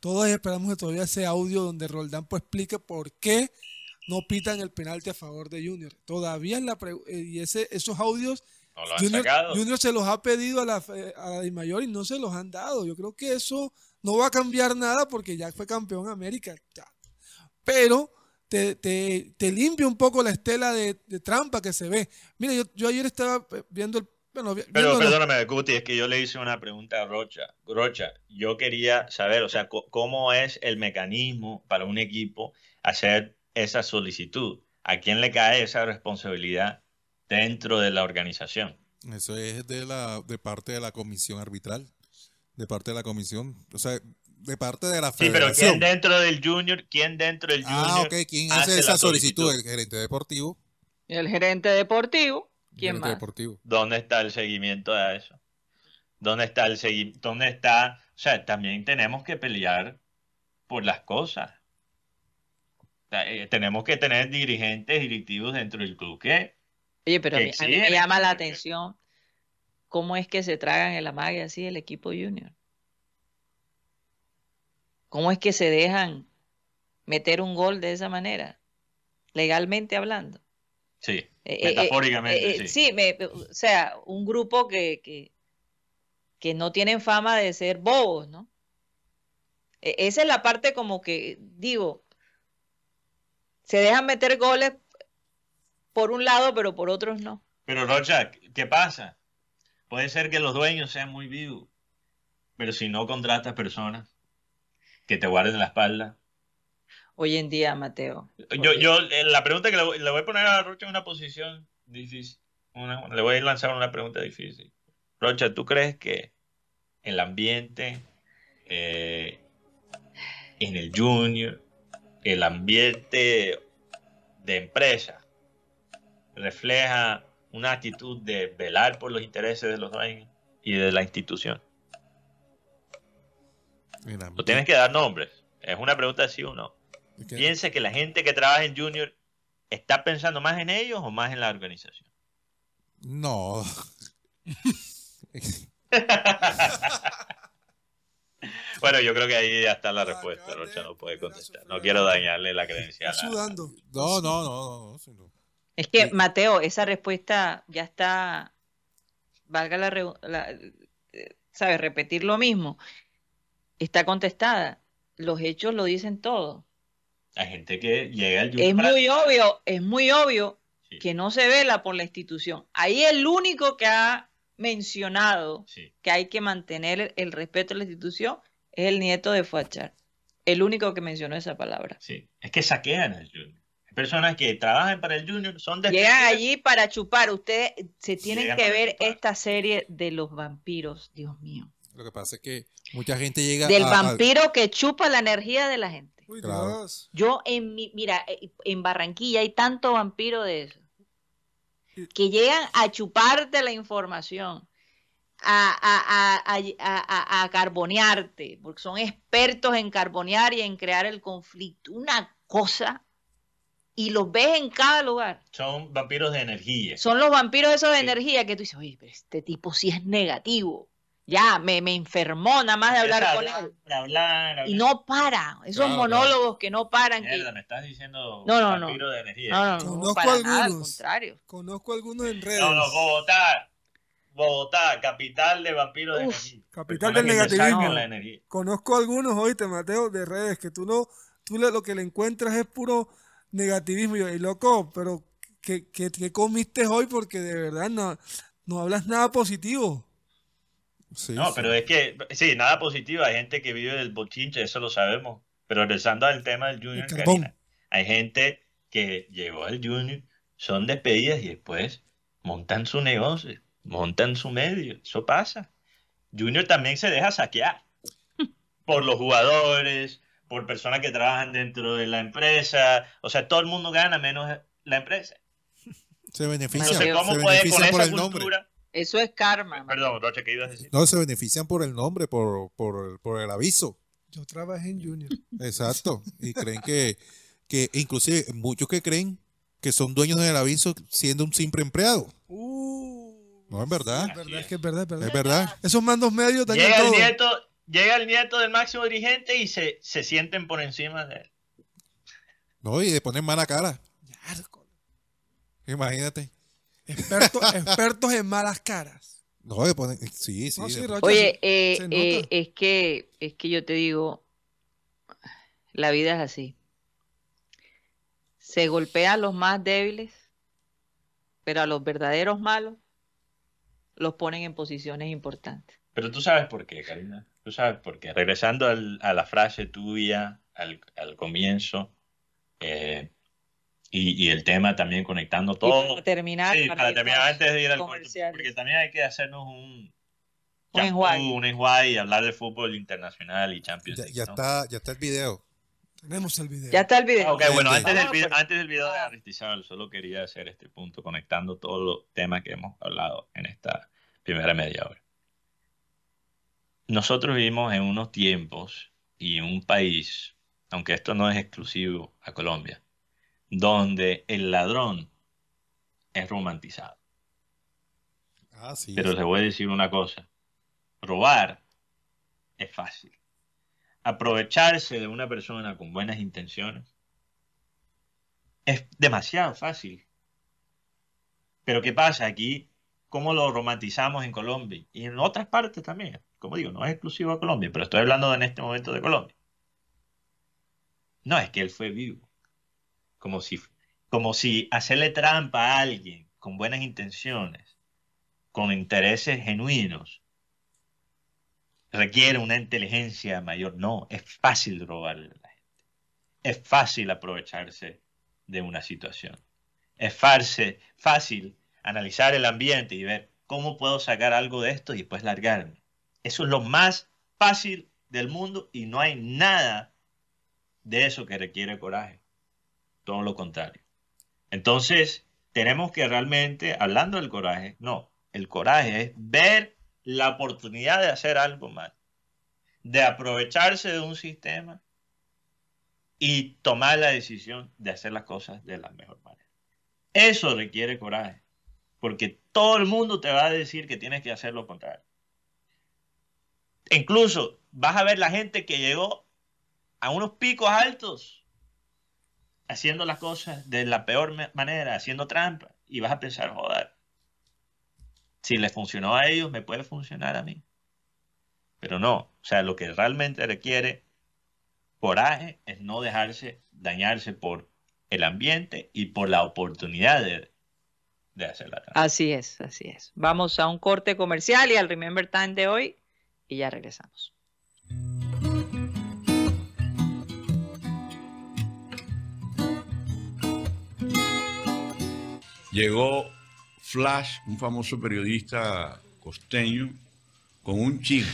Todos esperamos que todavía ese audio donde Roldán pues explique por qué no pitan el penalti a favor de Junior. Todavía en la pre- eh, y ese, esos audios No Junior, se los ha pedido a la, fe- a la Mayor y no se los han dado. Yo creo que eso no va a cambiar nada porque ya fue campeón América. ya. Pero te, te- te limpia un poco la estela de, de trampa que se ve. Mira, yo, yo ayer estaba eh, viendo el... Bueno, vi- Pero perdóname, Guti, es que yo le hice una pregunta a Rocha. Rocha, yo quería saber, o sea, cómo es el mecanismo para un equipo hacer esa solicitud. ¿A quién le cae esa responsabilidad dentro de la organización? Eso es de la de parte de la comisión arbitral, de parte de la comisión, o sea, de parte de la Sí, pero federación. ¿quién dentro del Junior? ¿Quién dentro del Junior? ah, ok, ¿quién hace, hace esa solicitud? solicitud? El gerente deportivo. El gerente deportivo. ¿Quién gerente más? deportivo. ¿Dónde está el seguimiento a eso? ¿Dónde está el seguimiento? ¿Dónde está? O sea, también tenemos que pelear por las cosas. O sea, eh, tenemos que tener dirigentes directivos dentro del club que Oye, pero a mí, a mí me llama la atención cómo es que se tragan el amague así el equipo junior. ¿Cómo es que se dejan meter un gol de esa manera? Legalmente hablando. sí, Eh, eh, metafóricamente, eh, eh, sí. sí, me- o sea, un grupo que, que, que no tienen fama de ser bobos, ¿no? E- esa es la parte como que, digo, se dejan meter goles por un lado, pero por otros no. Pero Rocha, ¿qué pasa? Puede ser que los dueños sean muy vivos, pero si no contratas personas que te guarden la espalda. Hoy en día, Mateo. Yo, yo, eh, la pregunta que le voy, le voy a poner a Rocha en una posición difícil. Una- le voy a lanzar una pregunta difícil. Rocha, ¿tú crees que el ambiente eh, en el junior, el ambiente de empresa, refleja una actitud de velar por los intereses de los dueños y de la institución? Mira, Tú tienes que dar nombres. Es una pregunta de sí o no. que- Piensa que la gente que trabaja en Junior está pensando más en ellos o más en la organización. No. Bueno, yo creo que ahí ya está la respuesta. Rocha no puede contestar. No quiero dañarle la credencial. Está a- sudando. No, no, no, no, no, sí, no. Es que. Mateo, esa respuesta ya está, valga la, la- eh, ¿sabes? Repetir lo mismo. Está contestada. Los hechos lo dicen todo. Hay gente que llega al Junior Es para- muy obvio, es muy obvio Sí, que no se vela por la institución. Ahí el único que ha mencionado sí. que hay que mantener el, respeto a la institución es el nieto de Fachar. El único que mencionó esa palabra. Sí, es que saquean al Junior. Hay personas que trabajan para el Junior, son Llegan despedidas. allí para chupar. Ustedes se tienen Llegan que ver esta serie de los vampiros, Dios mío. Lo que pasa es que mucha gente llega Del a- a- vampiro que chupa la energía de la gente. Uy, Claro. Dios. Yo en mi, mira, eh, en Barranquilla hay tanto vampiro de eso. Que llegan a chuparte la información, a, a, a, a, a- a carbonearte, porque son expertos en carbonear y en crear el conflicto. Una cosa, y los ves en cada lugar. Son vampiros de energía. Son los vampiros esos de Sí. energía que tú dices, oye, pero este tipo sí es negativo. Ya, me, me enfermó nada más de hablar con hablar, él. hablar, hablar. Y no para. Esos Claro, monólogos que no paran. que- Mierda, me estás diciendo No, no, no. vampiro de energía. No, no, no, Conozco para nada, al algunos. contrario. Conozco algunos en redes. No, no, Bogotá. Bogotá, capital de vampiros de energía. capital del negativismo. la energía. Conozco algunos, oíste, Mateo, de redes, que tú no, tú lo que le encuentras es puro negativismo. Y yo, "Ey, loco, pero ¿qué, qué, qué comiste hoy? Porque de verdad no, no hablas nada positivo. Sí, No, sí. pero es que, sí, nada positivo. Hay gente que vive del bochinche, eso lo sabemos. Pero regresando al tema del Junior. Karina, hay gente que llegó al Junior, son despedidas y después montan su negocio, montan su medio. Eso pasa. Junior también se deja saquear por los jugadores, por personas que trabajan dentro de la empresa. O sea, todo el mundo gana menos la empresa. se benefician, Entonces, ¿cómo se puede con benefician por esa el nombre. Eso es karma. man. Perdón, Rocha, ¿qué ibas a decir? No, se benefician por el nombre, por, por, por el aviso. Yo trabajé en Junior. Exacto. Y creen que, que inclusive muchos que creen que son dueños del aviso siendo un simple empleado. Uh, No, es verdad. Es verdad, es que es verdad, es verdad. Es verdad. Esos mandos medios Llega el nieto, llega el nieto del máximo dirigente y se, se sienten por encima de él. No, y le ponen mala cara. Imagínate. Expertos, expertos en malas caras. No, le ponen. Sí, sí. No, sí, Rocha, Oye, se- eh, se eh, es que es que yo te digo, la vida es así. Se golpea a los más débiles, pero a los verdaderos malos los ponen en posiciones importantes. Pero tú sabes por qué, Karina. Tú sabes por qué. Regresando al- a la frase tuya, al, al comienzo, eh, y, y el tema también conectando Y todo. para terminar, Sí, para terminar, antes de ir al porque también hay que hacernos un, Un enjuague. un enjuague y hablar de fútbol internacional y Champions Ya, League, ya ¿no? está, ya está el video. Tenemos el video. Ya está el video. Ah, ok, bueno, antes del, video, antes del video de. Aristizábal, solo quería hacer este punto, conectando todos los temas que hemos hablado en esta primera media hora. Nosotros vivimos en unos tiempos y en un país, aunque esto no es exclusivo a Colombia, donde el ladrón es romantizado. Ah, sí. Pero les voy a decir una cosa. Robar es fácil. Aprovecharse de una persona con buenas intenciones es demasiado fácil. Pero ¿qué pasa aquí? ¿Cómo lo romantizamos en Colombia? Y en otras partes también. Como digo, no es exclusivo a Colombia, pero estoy hablando en este momento de Colombia. No, es que él fue vivo. Como si, como si hacerle trampa a alguien con buenas intenciones con intereses genuinos requiere una inteligencia mayor. No, es fácil robarle a la gente. Es fácil aprovecharse de una situación. Es fácil, fácil analizar el ambiente y ver cómo puedo sacar algo de esto y después largarme. Eso es lo más fácil del mundo y no hay nada de eso que requiere coraje. Todo lo contrario. Entonces, tenemos que realmente, hablando del coraje, no, el coraje es ver la oportunidad de hacer algo mal, de aprovecharse de un sistema y tomar la decisión de hacer las cosas de la mejor manera. Eso requiere coraje, porque todo el mundo te va a decir que tienes que hacer lo contrario. Incluso vas a ver la gente que llegó a unos picos altos haciendo las cosas de la peor manera, haciendo trampa, y vas a pensar, joder, si les funcionó a ellos, me puede funcionar a mí. Pero no, o sea, lo que realmente requiere coraje es no dejarse dañarse por el ambiente y por la oportunidad de, de hacer la trampa. Así es, así es. Vamos a un corte comercial y al Remember Time de hoy y ya regresamos. Llegó Flash, un famoso periodista costeño, con un chino.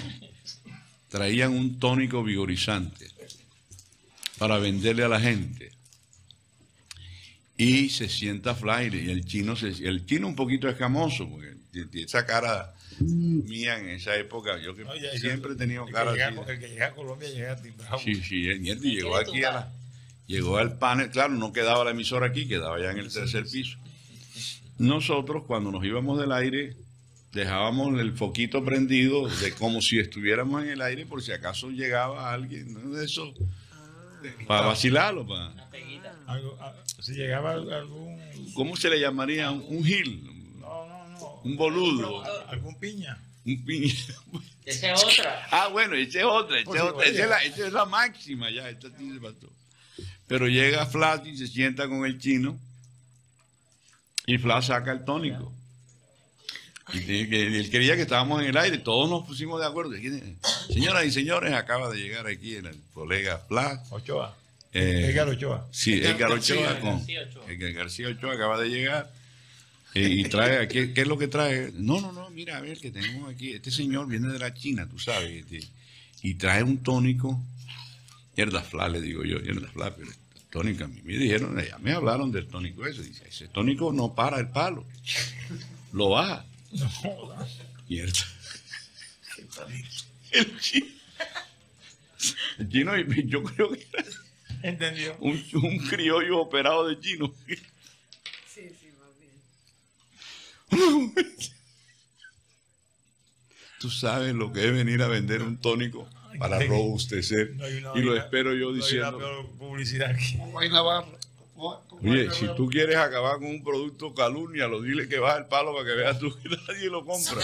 Traían un tónico vigorizante para venderle a la gente. Y se sienta Flash y el chino, se, el chino un poquito escamoso, porque esa cara mía en esa época, yo que siempre he tenido el cara que llega, así. El que llega a Colombia llega timbrado. Sí, sí, el nieto llegó aquí a la- llegó al panel, claro, no quedaba la emisora aquí, quedaba ya en el tercer piso. Nosotros cuando nos íbamos del aire dejábamos el foquito prendido de como si estuviéramos en el aire por si acaso llegaba alguien ¿no? de eso para vacilarlo, para Algo- a- si llegaba algún. ¿cómo se le llamaría? Un, un gil, No, no, no. un boludo, Algún piña. un piña. Esa es otra. Ah, bueno, esa es otra, esa Pues es, sí, otra, esa oye. es la, esa es la máxima ya, esta sí se pasó. Pero llega Flash y se sienta con el chino y Flash saca el tónico. Y él quería que estábamos en el aire, todos nos pusimos de acuerdo. Señoras y señores, acaba de llegar aquí el colega Flash. Ochoa. eh, Edgar Ochoa. Sí, Edgar Ochoa con Edgar García Ochoa acaba de llegar eh, y trae, ¿qué, qué es lo que trae? No, no, no, mira, a ver, que tenemos aquí, este señor viene de la China, tú sabes, este, y trae un tónico, mierda fla, le digo yo, mierda fla, pero tónica, a mí me dijeron, ya me hablaron del tónico ese, dice, ese tónico no para el palo, lo baja. Mierda. El chino, el chino, y yo creo que era ¿Entendió? un, un criollo operado de chino. Tú sabes lo que es venir a vender un tónico para robustecer. No hay y lo vaina- espero yo no hay diciendo, publicidad oye, si tú quieres acabar con un producto calumnia, lo dile que baja el palo para que veas tú que nadie lo compra.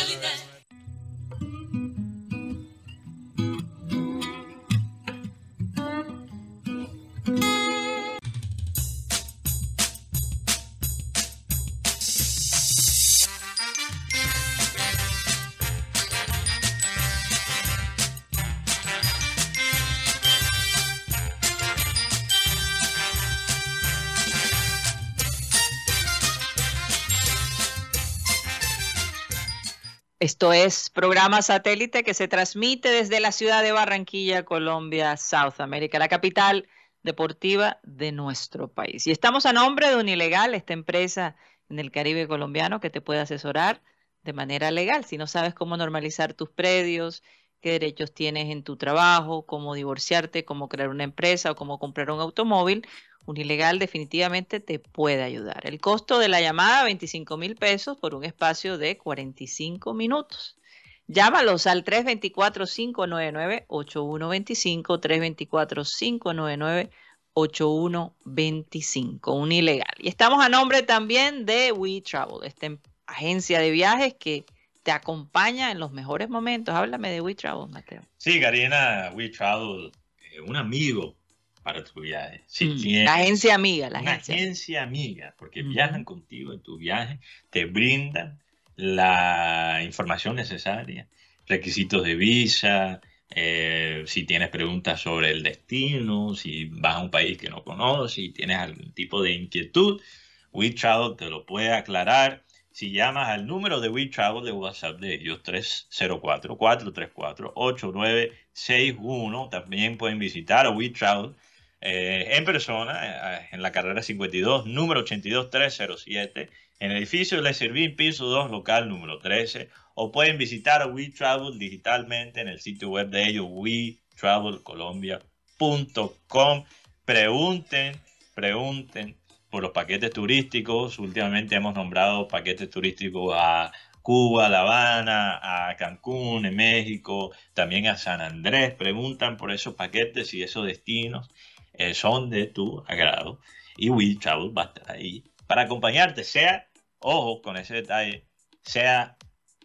Esto es programa satélite que se transmite desde la ciudad de Barranquilla, Colombia, South America, la capital deportiva de nuestro país. Y estamos a nombre de Unilegal, esta empresa en el Caribe colombiano que te puede asesorar de manera legal. Si no sabes cómo normalizar tus predios, qué derechos tienes en tu trabajo, cómo divorciarte, cómo crear una empresa o cómo comprar un automóvil, Unilegal definitivamente te puede ayudar. El costo de la llamada, 25 mil pesos por un espacio de 45 minutos. Llámalos al 324-599-8125, 324-599-8125, Unilegal. Y estamos a nombre también de We Travel, esta em- agencia de viajes que te acompaña en los mejores momentos. Háblame de We Travel, Mateo. Sí, Karina, We Travel, eh, un amigo para tu viaje. Si Mm, tienes La agencia amiga, la una agencia. agencia amiga, porque viajan contigo en tu viaje, te brindan la información necesaria, requisitos de visa, eh, si tienes preguntas sobre el destino, si vas a un país que no conoces, si tienes algún tipo de inquietud, WeTravel te lo puede aclarar. Si llamas al número de WeTravel de WhatsApp de ellos, 304-434-8961, también pueden visitar a WeTravel eh, en persona, eh, en la carrera 52, número 82307, en el edificio Le Servín, piso 2, local número 13, o pueden visitar WeTravel digitalmente en el sitio web de ellos, wetravelcolombia.com. Pregunten, pregunten por los paquetes turísticos. Últimamente hemos nombrado paquetes turísticos a Cuba, La Habana, a Cancún, en México, también a San Andrés. Preguntan por esos paquetes y esos destinos eh, son de tu agrado. Y WeTravel va a estar ahí para acompañarte, sea, ojo con ese detalle, sea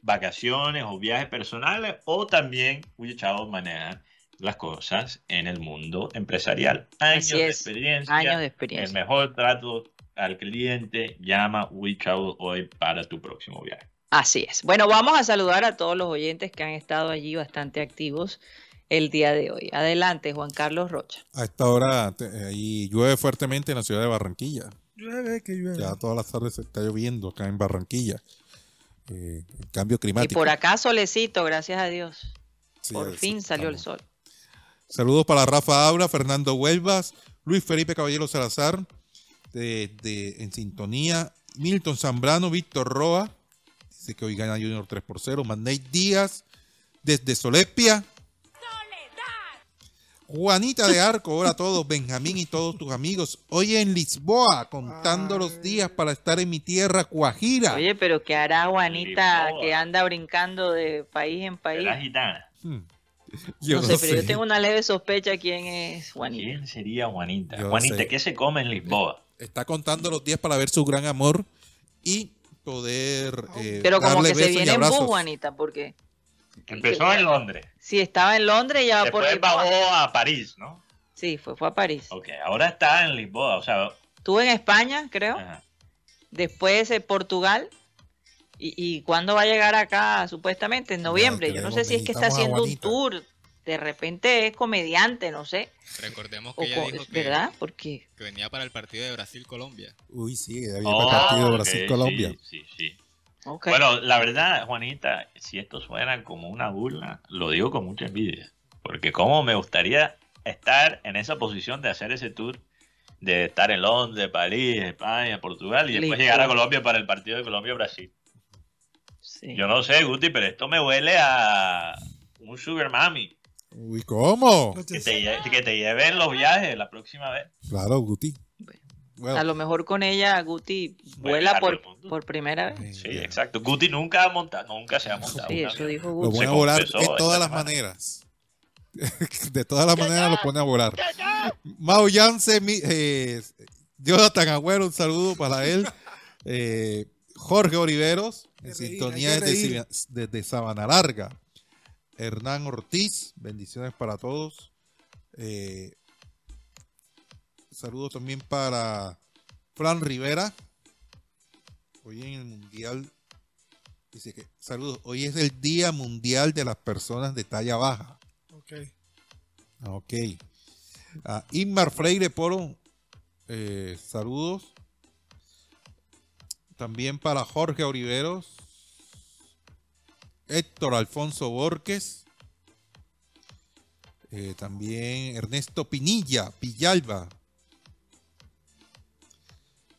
vacaciones o viajes personales o también WeTravel maneja las cosas en el mundo empresarial. Años Así de experiencia, años de el experiencia. mejor trato al cliente. Llama WeTravel hoy para tu próximo viaje. Así es. Bueno, vamos a saludar a todos los oyentes que han estado allí bastante activos el día de hoy. Adelante, Juan Carlos Rocha. A esta hora te- ahí llueve fuertemente en la ciudad de Barranquilla. Llueve, que llueve. Ya todas las tardes se está lloviendo acá en Barranquilla. Eh, el cambio Y climático. por acá solecito, gracias a Dios. Sí, Por fin salió el sol. Saludos para Rafa Aura, Fernando Huelvas, Luis Felipe Caballero Salazar, de, de- en sintonía, Milton Zambrano, Víctor Roa, dice que hoy gana Junior 3 por 0, Manday Díaz, desde Solepia, Juanita de Arco, hola a todos, Benjamín y todos tus amigos, hoy en Lisboa, contando los días para estar en mi tierra, Guajira. Oye, pero ¿qué hará Juanita Lisboa. que anda brincando de país en país? Será gitana. Hmm. Yo no sé, pero yo tengo una leve sospecha quién es Juanita. ¿Quién sería Juanita? Yo Juanita, sé. ¿qué se come en Lisboa? Está contando los días para ver su gran amor y poder eh, Pero como darle que se y viene en bus. Juanita, porque Empezó en Londres. si estaba en Londres ya por Después Lisboa. bajó a París, ¿no? Sí, fue, fue a París. Ok, ahora está en Lisboa, o sea, Estuvo en España, creo. ajá. Después en Portugal. ¿Y, y cuándo va a llegar acá? Supuestamente en noviembre. Yo no sé si es que está haciendo un tour. De repente es comediante, no sé. Recordemos O que ella co- dijo que, ¿Verdad? Porque que venía para el partido de Brasil-Colombia. Uy, sí, había Oh, partido ok, Brasil-Colombia. Sí, sí, sí. ok. Bueno, la verdad, Juanita, si esto suena como una burla, lo digo con mucha envidia. Porque como me gustaría estar en esa posición de hacer ese tour, de estar en Londres, París, España, Portugal, y después Listo. llegar a Colombia para el partido de Colombia-Brasil. Sí. Yo no sé, Guti, pero esto me huele a un sugar mami. Uy, ¿cómo? Que te, que te lleven los viajes la próxima vez. Claro, Guti. Bueno, A lo mejor con ella Guti vuela por, por primera vez. Sí, exacto. Guti nunca ha montado, nunca se ha montado. Sí, eso dijo lo Guti. pone a volar de todas las semana. maneras. de todas las maneras lo pone a volar. Mau Yance, eh, Jonathan Agüero, un saludo para él. Eh, Jorge Oliveros, en sintonía desde, Sabana Larga. Hernán Ortiz, bendiciones para todos. Eh, saludos también para Fran Rivera. Hoy en el Mundial, dice que, saludos, hoy es el Día Mundial de las Personas de Talla Baja. Ok. Ok. A Inmar Freire Poro, eh, saludos. También para Jorge Oliveros. Héctor Alfonso Borges. Eh, también Ernesto Pinilla, Villalba.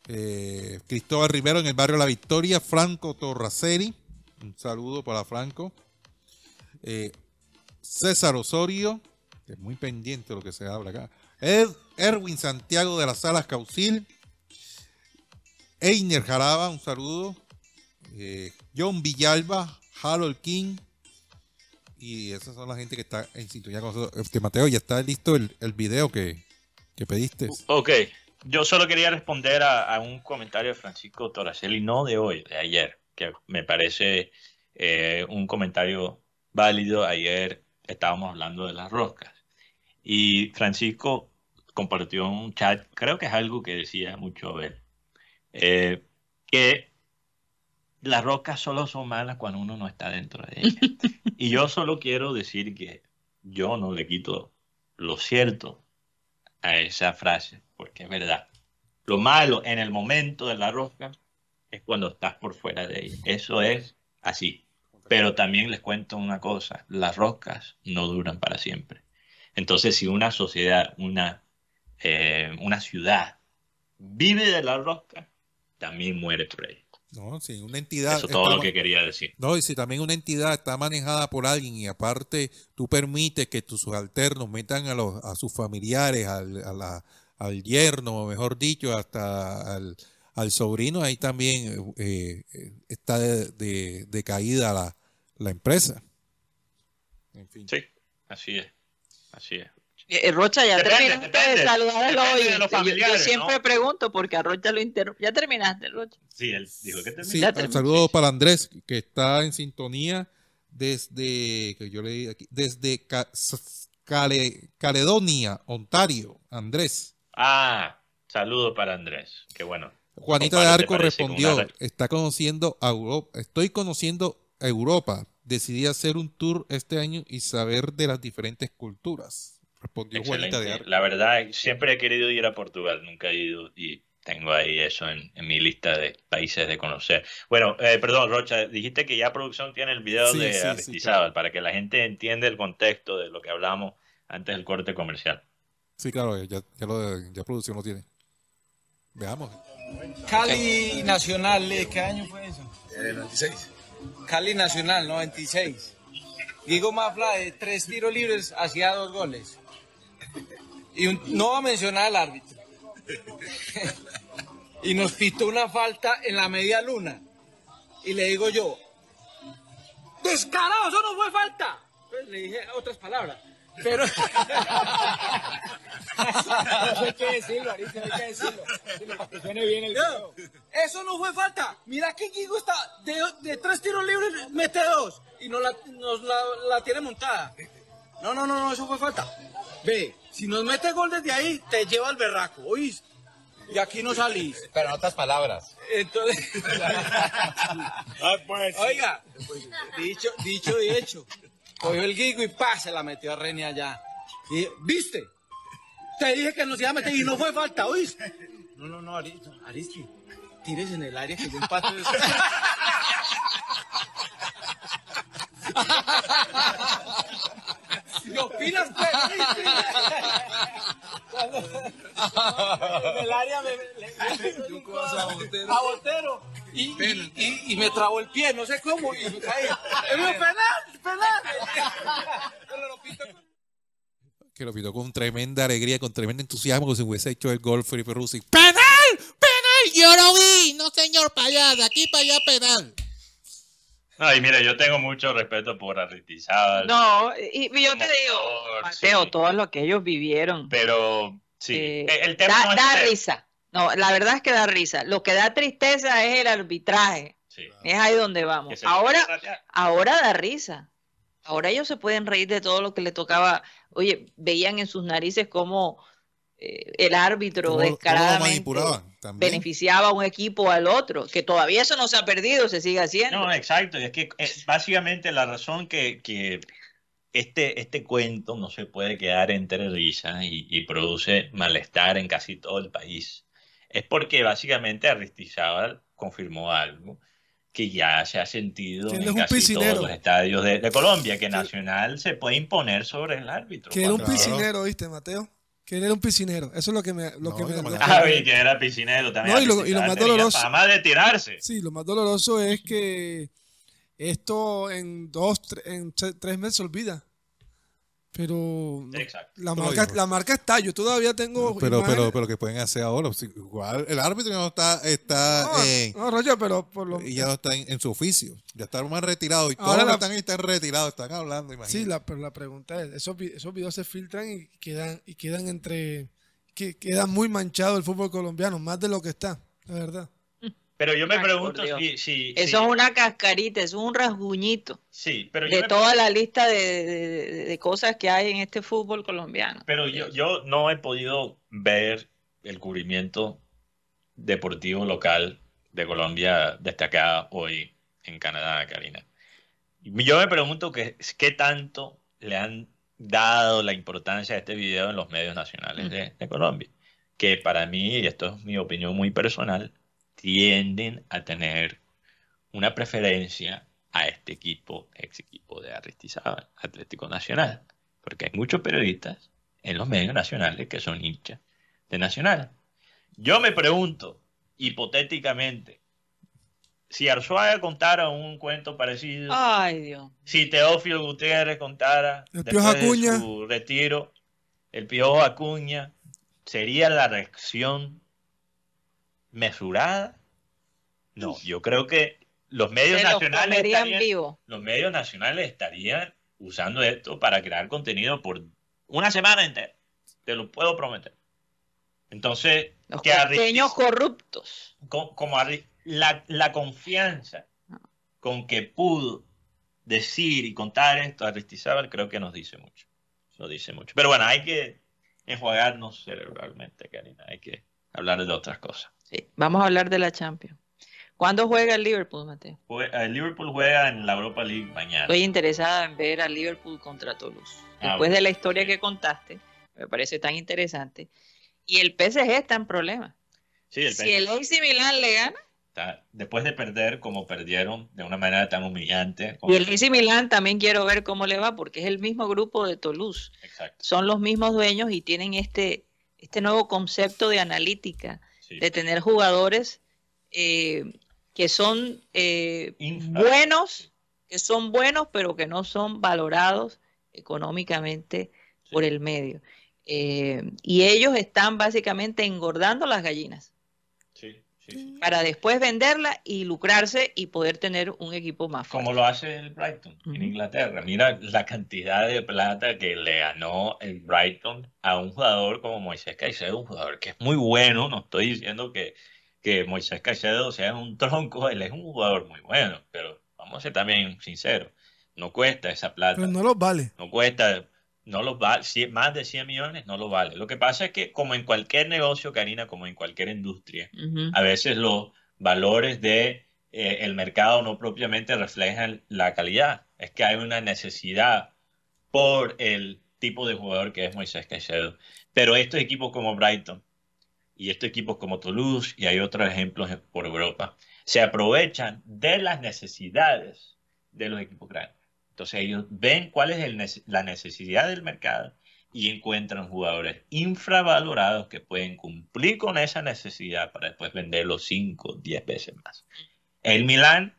Eh, Cristóbal Rivero en el barrio La Victoria. Franco Torraceri. Un saludo para Franco. Eh, César Osorio, es muy pendiente lo que se habla acá. Ed- Erwin Santiago de las Salas Caucil. Einer Jaraba, un saludo. John Villalba, Harold King. Y esas son la gente que está en sintonía con nosotros. Este, Mateo, ya está listo el, el video que, que pediste. Ok, yo solo quería responder a, a un comentario de Francisco Toracelli, no de hoy, de ayer, que me parece eh, un comentario válido. Ayer estábamos hablando de las roscas y Francisco compartió un chat, creo que es algo que decía mucho Abel, eh, que las roscas solo son malas cuando uno no está dentro de ellas. Y yo solo quiero decir que yo no le quito lo cierto a esa frase, porque es verdad. Lo malo en el momento de la rosca es cuando estás por fuera de ella. Eso es así. Pero también les cuento una cosa, las roscas no duran para siempre. Entonces, si una sociedad, una, eh, una ciudad vive de la rosca, también muere por ella. No, sí, una entidad. Eso es todo está lo que quería decir. No, y si también una entidad está manejada por alguien y aparte tú permites que tus subalternos metan a, los, a sus familiares, al, a la- al yerno, o mejor dicho, hasta al, al sobrino, ahí también eh, eh, está de, de- de caída la, la empresa. En fin. Sí, así es. Así es. Eh, Rocha, ya Depende, terminaste depende. de saludar a los Depende de oyentes. los Yo- Yo, siempre ¿no? pregunto porque a Rocha lo interrumpo. Ya terminaste, Rocha. Sí, él dijo que terminó. Sí, Ya un terminé. saludo para Andrés, que está en sintonía desde, que yo leí aquí, desde Cale- Caledonia, Ontario. Andrés. Ah, saludo para Andrés. Qué bueno. Juanita de Arco respondió, una- está conociendo a Europa, estoy conociendo a Europa, decidí hacer un tour este año y saber de las diferentes culturas. Respondió Juanita de Excelente. Arco. La verdad, siempre he querido ir a Portugal, nunca he ido y tengo ahí eso en, en mi lista de países de conocer. Bueno, eh, perdón, Rocha, dijiste que ya producción tiene el video Sí, de sí, sí, Aristizábal claro. para que la gente entienda el contexto de lo que hablamos antes del corte comercial. Sí, claro, ya, ya, lo, ya producción lo tiene. Veamos. Cali Nacional, ¿eh? ¿qué año fue eso? El 96. Cali Nacional, 96. Diego Mafla de tres tiros libres hacía dos goles. Y un- no va a mencionar al árbitro. y nos pitó una falta en la media luna. Y le digo yo, descarado, eso no fue falta. Pues le dije otras palabras. Pero. Eso hay que decirlo, Aristo, hay que decirlo. Decirlo para que suene bien el video. Eso no fue falta. Mira que Guigo está de, de tres tiros libres, mete dos. Y nos, la, nos la, la tiene montada. No, no, no, no, eso fue falta. Ve, si nos mete gol desde ahí, te lleva al berraco, ¿oíste? Y aquí no salís. Pero en otras palabras. Entonces. Oiga, dicho, dicho y hecho. Cogió el guigo y pa, se la metió a René allá. Y, ¿viste? Te dije que nos iba a meter y no fue falta, ¿oíste? No, no, no, Aristo, Aristi, tires en el área que yo empato eso. ¿Qué opinas, pues? Cuando- en el área me, le- le meto un codazo a Botero y, y, y- y me trabó el pie, no sé cómo, y me caí. Me dijo, penal, penal. Pero lo pito con- Que lo pidió con tremenda alegría, con tremendo entusiasmo, como si hubiese hecho el gol Felipe Rusi. ¡Penal! ¡Penal! ¡Yo lo vi! No, señor, para allá, de aquí para allá, penal. No, y mira, yo tengo mucho respeto por Aristizábal. No, y, y yo te digo, Mateo, sí. todo lo que ellos vivieron. Pero sí, eh, el el tema da, no risa. No, la verdad es que da risa. Lo que da tristeza es el arbitraje. Sí. Es ahí donde vamos. Ahora, ahora da risa. Ahora ellos se pueden reír de todo lo que le tocaba. Oye, veían en sus narices cómo eh, el árbitro ¿Cómo- cómo lo descaradamente beneficiaba a un equipo o al otro. Que todavía eso no se ha perdido, se sigue haciendo. No, exacto. y Es que básicamente la razón que, que este, este cuento no se puede quedar entre risas y, y produce malestar en casi todo el país es porque básicamente Aristizábal confirmó algo que ya se ha sentido en casi piscinero. todos los estadios de, de Colombia, que Nacional se puede imponer sobre el árbitro. Que era un piscinero, ¿viste, Mateo? Que él era un piscinero. Eso es lo que me... Lo No, que me no, lo no. que Ah, que era piscinero también. No, y lo- y lo Aristizábal más doloroso- fama de tirarse. Sí, lo más doloroso es que esto en dos, tre- en tre- tres meses se olvida. Pero Exacto. la marca, la marca está. Yo todavía tengo. Pero, imágenes- pero, pero, ¿qué pueden hacer ahora? Si- igual, el árbitro ya no está, está No, en- no, Roger, pero por lo y ya no está en, en su oficio. Ya está más retirado. Y todos Ahora los que la- están ahí están retirados, están hablando, imagínate. Sí, la, pero la pregunta es, esos, esos videos se filtran y quedan, y quedan entre, que queda muy manchado el fútbol colombiano, más de lo que está, la verdad. Pero yo me Ay, pregunto si, si, Eso si- es una cascarita, eso es un rasguñito sí, pero yo de toda la lista de, de- de cosas que hay en este fútbol colombiano. Pero yo, yo no he podido ver el cubrimiento deportivo local de Colombia destacada hoy en Canadá, Karina. Yo me pregunto que, qué tanto le han dado la importancia a este video en los medios nacionales de, de Colombia. Que para mí, y esto es mi opinión muy personal, tienden a tener una preferencia a este equipo, ex equipo de Aristizábal, Atlético Nacional. Porque hay muchos periodistas en los medios nacionales que son hinchas de Nacional. Yo me pregunto, hipotéticamente, si Arzuaga contara un cuento parecido, Ay, Dios. si Teófilo Gutiérrez contara El después de Acuña. su retiro, el Piojo Acuña, ¿sería la reacción mesurada? No, yo creo que los medios los nacionales comerían estarían, vivo. los medios nacionales estarían usando esto para crear contenido por una semana entera. Te lo puedo prometer. Entonces, Los que pequeños corruptos. co- como Arri- la, la confianza con que pudo decir y contar esto a Aristizábal creo que nos dice mucho. Nos dice mucho. Pero bueno, hay que enjuagarnos cerebralmente, Karina. Hay que hablar de otras cosas. Sí, Vamos a hablar de la Champions. ¿Cuándo juega el Liverpool, Mateo? El Liverpool juega en la Europa League mañana. Estoy interesada en ver al Liverpool contra Toulouse. Ah, Después bueno. de la historia que contaste, me parece tan interesante. Y el PSG está en problemas. Sí, el Si el AC Milan le gana, está- después de perder como perdieron de una manera tan humillante. como- y el AC Milan también quiero ver cómo le va, porque es el mismo grupo de Toulouse. Exacto. Son los mismos dueños y tienen este, este nuevo concepto de analítica, Sí. de tener jugadores eh, que son eh, buenos, que son buenos, pero que no son valorados económicamente por el medio. Eh, y ellos están básicamente engordando las gallinas Sí, sí, sí. para después venderlas y lucrarse y poder tener un equipo más fuerte. Como lo hace el Brighton en Ujú. Inglaterra. Mira la cantidad de plata que le ganó el Brighton a un jugador como Moisés Caicedo, un jugador que es muy bueno. No estoy diciendo que, que Moisés Caicedo sea un tronco, él es un jugador muy bueno, pero vamos a ser también sinceros. No cuesta esa plata. Pero no los vale. No cuesta, no los vale, más de 100 millones no lo vale. Lo que pasa es que como en cualquier negocio, Karina, como en cualquier industria, a veces los valores de eh, el mercado no propiamente reflejan la calidad. Es que hay una necesidad por el tipo de jugador que es Moisés Caicedo. Pero estos equipos como Brighton y estos equipos como Toulouse y hay otros ejemplos por Europa, se aprovechan de las necesidades de los equipos grandes. Entonces ellos ven cuál es el la necesidad del mercado y encuentran jugadores infravalorados que pueden cumplir con esa necesidad para después venderlos 5, 10 veces más. El Milán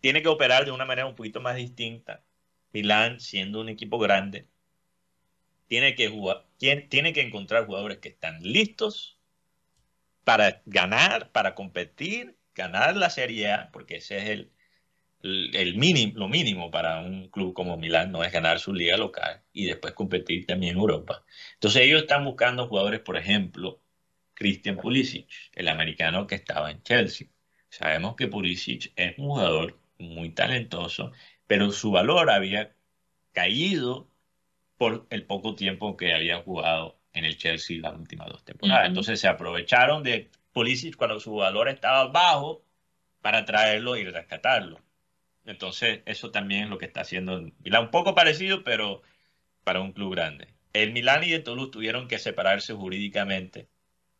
tiene que operar de una manera un poquito más distinta. Milán, siendo un equipo grande, tiene que, jugar, tiene que encontrar jugadores que están listos para ganar, para competir, ganar la Serie A, porque ese es el, el, mínimo, lo mínimo para un club como Milán, no es ganar su liga local y después competir también en Europa. Entonces ellos están buscando jugadores, por ejemplo, Christian Pulisic, el americano que estaba en Chelsea. Sabemos que Pulisic es un jugador muy talentoso, pero su valor había caído por el poco tiempo que había jugado en el Chelsea las últimas dos temporadas. Entonces se aprovecharon de Pulisic cuando su valor estaba bajo para traerlo y rescatarlo. Entonces eso también es lo que está haciendo Milán. Un poco parecido, pero para un club grande. El Milán y el Toulouse tuvieron que separarse jurídicamente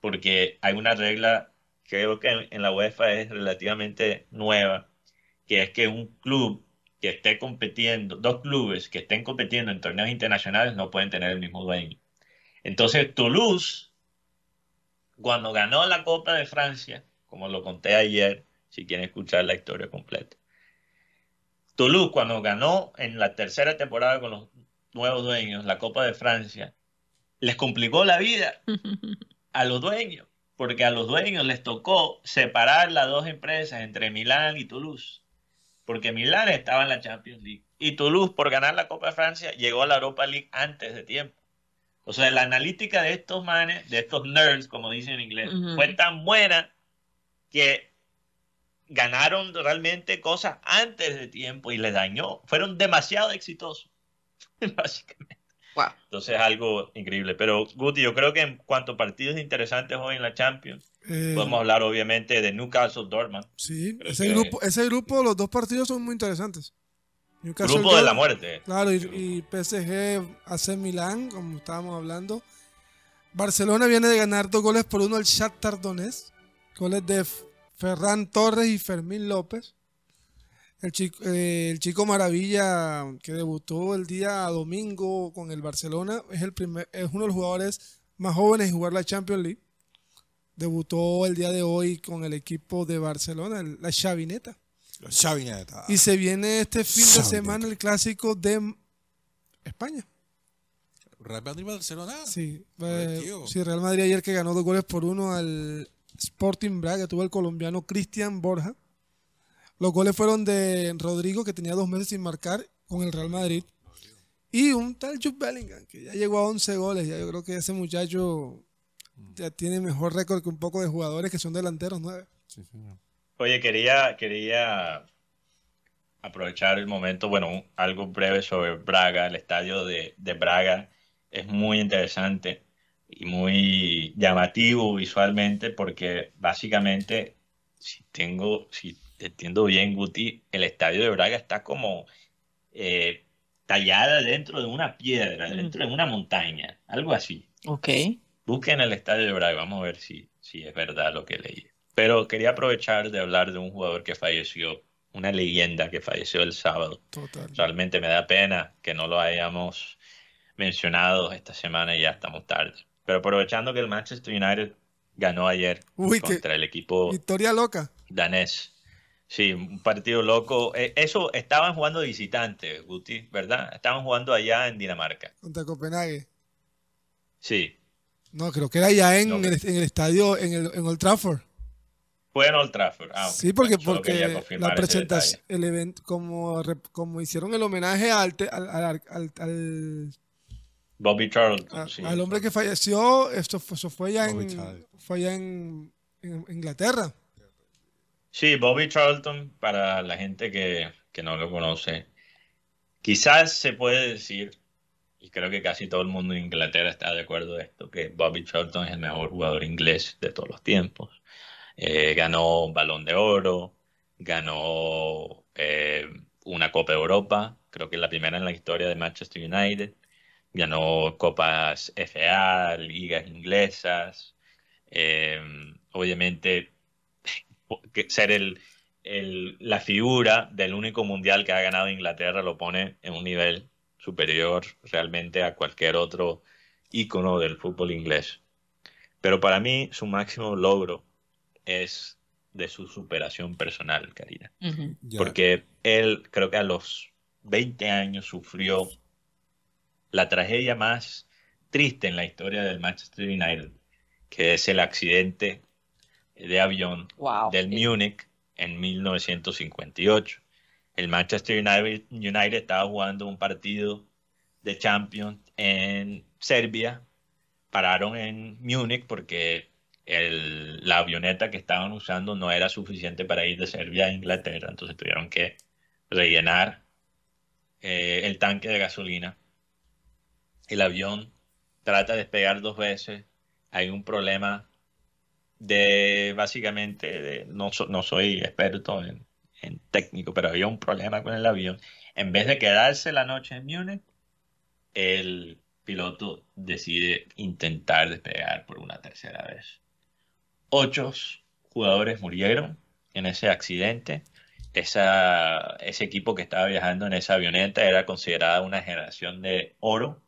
porque hay una regla creo que en la UEFA es relativamente nueva, que es que un club que esté compitiendo, dos clubes que estén compitiendo en torneos internacionales no pueden tener el mismo dueño. Entonces Toulouse, cuando ganó la Copa de Francia, como lo conté ayer, si quieren escuchar la historia completa, Toulouse cuando ganó en la tercera temporada con los nuevos dueños la Copa de Francia, les complicó la vida a los dueños, porque a los dueños les tocó separar las dos empresas entre Milán y Toulouse, porque Milán estaba en la Champions League y Toulouse por ganar la Copa de Francia llegó a la Europa League antes de tiempo. O sea, la analítica de estos manes, de estos nerds, como dicen en inglés, fue tan buena que ganaron realmente cosas antes de tiempo y les dañó. Fueron demasiado exitosos, básicamente. Wow. Entonces es algo increíble. Pero Guti, yo creo que en cuanto a partidos interesantes hoy en la Champions, Eh, podemos hablar obviamente de Newcastle Dortmund. sí, Creo ese que- grupo, ese grupo, los dos partidos son muy interesantes. Newcastle Grupo de la muerte. Claro, y, y PSG AC Milán, como estábamos hablando. Barcelona viene de ganar dos goles por uno al Shakhtar Donetsk. Goles de Ferran Torres y Fermín López. El chico, eh, el chico Maravilla que debutó el día domingo con el Barcelona es, el primer, es uno de los jugadores más jóvenes en jugar la Champions League. debutó el día de hoy con el equipo de Barcelona, el- la Chavineta. Chavineta. Y se viene este fin de semana el clásico de España. Real Madrid Barcelona. Sí, eh, sí, Real Madrid ayer que ganó dos goles por uno al Sporting Braga, tuvo el colombiano Cristian Borja. Los goles fueron de Rodrigo, que tenía dos meses sin marcar con el Real Madrid. Y un tal Jude Bellingham, que ya llegó a 11 goles. Ya yo creo que ese muchacho ya tiene mejor récord que un poco de jugadores que son delanteros nueve. Oye, quería, quería aprovechar el momento, bueno, un- algo breve sobre Braga. El estadio de, de Braga es muy interesante y muy llamativo visualmente porque básicamente, si tengo, si entiendo bien, Guti, el estadio de Braga está como eh, tallada dentro de una piedra, dentro de una montaña, algo así. Ok. Busquen el estadio de Braga, vamos a ver si, si es verdad lo que leí. Pero quería aprovechar de hablar de un jugador que falleció, una leyenda que falleció el sábado. Total. Realmente me da pena que no lo hayamos mencionado esta semana y ya estamos tarde. Pero aprovechando que el Manchester United ganó ayer Uy, qué contra el equipo victoria loca. danés. Sí, un partido loco. Eh, Eso, estaban jugando de visitante, Guti, ¿verdad? Estaban jugando allá en Dinamarca. Contra Copenhague. Sí, No, creo que era ya en, No, el, en el estadio, en, el, en Old Trafford. fue en Old Trafford. Ah. Sí, porque, porque la ese presentación, el evento, como, como hicieron el homenaje al, te- al, al- al- al- Bobby Charlton, a- sí. al hombre que falleció, esto fue, eso fue allá, Bobby en, fue allá en, en Inglaterra. Sí, Bobby Charlton, para la gente que, que no lo conoce, quizás se puede decir, y creo que casi todo el mundo en Inglaterra está de acuerdo de esto, que Bobby Charlton es el mejor jugador inglés de todos los tiempos. Eh, ganó Balón de Oro, ganó eh, una Copa Europa, creo que es la primera en la historia de Manchester United, ganó Copas FA, ligas inglesas, eh, obviamente ser el, el- la figura del único mundial que ha ganado Inglaterra lo pone en un nivel superior realmente a cualquier otro ícono del fútbol inglés. Pero para mí su máximo logro es de su superación personal, Karina. Porque él creo que a los 20 años sufrió la tragedia más triste en la historia del Manchester United, que es el accidente de avión Wow. del Múnich en 1958. El Manchester United, United estaba jugando un partido de Champions en Serbia. Pararon en Múnich porque el- la avioneta que estaban usando no era suficiente para ir de Serbia a Inglaterra. Entonces tuvieron que rellenar eh, el tanque de gasolina. El avión trata de despegar dos veces. Hay un problema de básicamente, de- no, so- no soy experto en, en técnico, pero había un problema con el avión. En vez de quedarse la noche en Múnich, el piloto decide intentar despegar por una tercera vez. Ocho jugadores murieron en ese accidente. Esa, ese equipo que estaba viajando en esa avioneta era considerada una generación de oro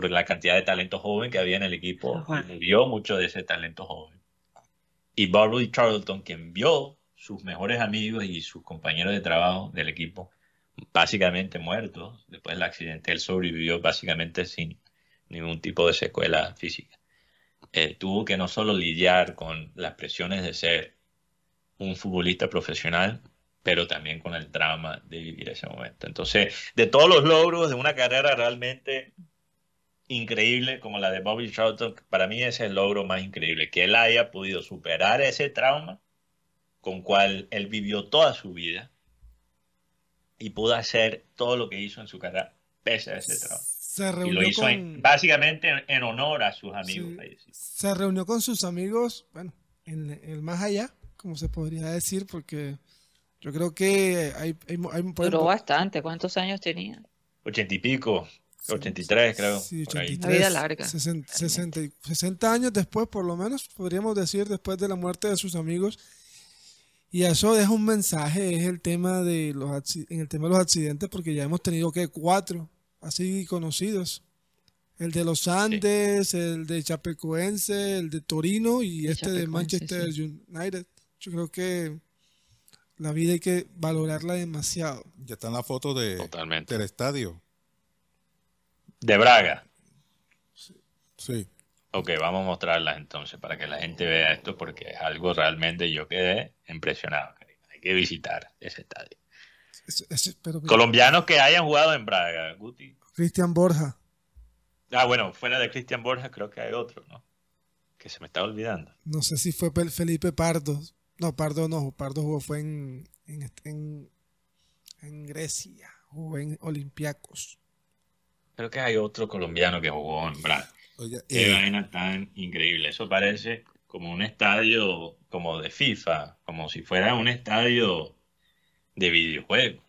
por la cantidad de talento joven que había en el equipo. Murió mucho de ese talento joven. Y Bobby Charlton, quien vio sus mejores amigos y sus compañeros de trabajo del equipo básicamente muertos después del accidente, él sobrevivió básicamente sin ningún tipo de secuela física. Eh, tuvo que no solo lidiar con las presiones de ser un futbolista profesional, pero también con el trauma de vivir ese momento. Entonces, de todos los logros de una carrera realmente increíble como la de Bobby Charlton, para mí ese es el logro más increíble, que él haya podido superar ese trauma con cual él vivió toda su vida y pudo hacer todo lo que hizo en su carrera pese a ese trauma. Se Y lo reunió hizo en- con, básicamente en, en honor a sus amigos Sí. se reunió con sus amigos, bueno, en el más allá, como se podría decir, porque yo creo que hay, hay, hay- Duró ejemplo, bastante. ¿Cuántos años tenía? Ochenta y pico, 83 creo. Sí, por ahí. 83, Una vida larga, 60, 60 y- 60 años después, por lo menos, podríamos decir, después de la muerte de sus amigos. Y eso deja un mensaje, es el tema de los en el tema de los accidentes, porque ya hemos tenido que cuatro así conocidos El de los Andes, el de Chapecoense, el de Torino y este de Manchester United. Yo creo que la vida hay que valorarla demasiado. Ya están las fotos de, Totalmente. del estadio. De Braga. Sí. Ok, vamos a mostrarlas entonces para que la gente vea esto porque es algo realmente yo quedé impresionado. Karina. Hay que visitar ese estadio. Es- es- pero Colombianos que hayan jugado en Braga, Guti. Cristian Borja. Ah, bueno, fuera de Cristian Borja creo que hay otro, ¿no? Que se me está olvidando. No sé si fue Felipe Pardo. No, Pardo no. Pardo jugó fue en, en, en, en Grecia. Jugó en Olympiacos. Creo que hay otro colombiano que jugó en. Oiga, Qué eh, vaina tan increíble. Eso parece como un estadio como de FIFA, como si fuera un estadio de videojuego.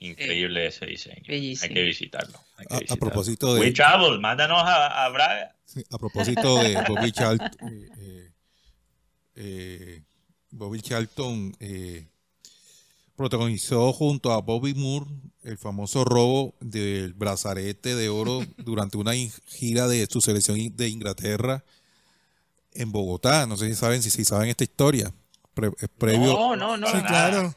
Increíble ese diseño. Bellísimo. Hay que visitarlo. hay que a, a visitarlo. propósito de, We Travel, mándanos a, a Braga. Sí, a propósito de Bobby Charlton, eh, eh, eh, Bobby Charlton eh, protagonizó junto a Bobby Moore el famoso robo del brazalete de oro durante una gira de su selección de Inglaterra en Bogotá. No sé si saben si, si saben esta historia. Pre- previo, No, no, no. sí, nada. claro.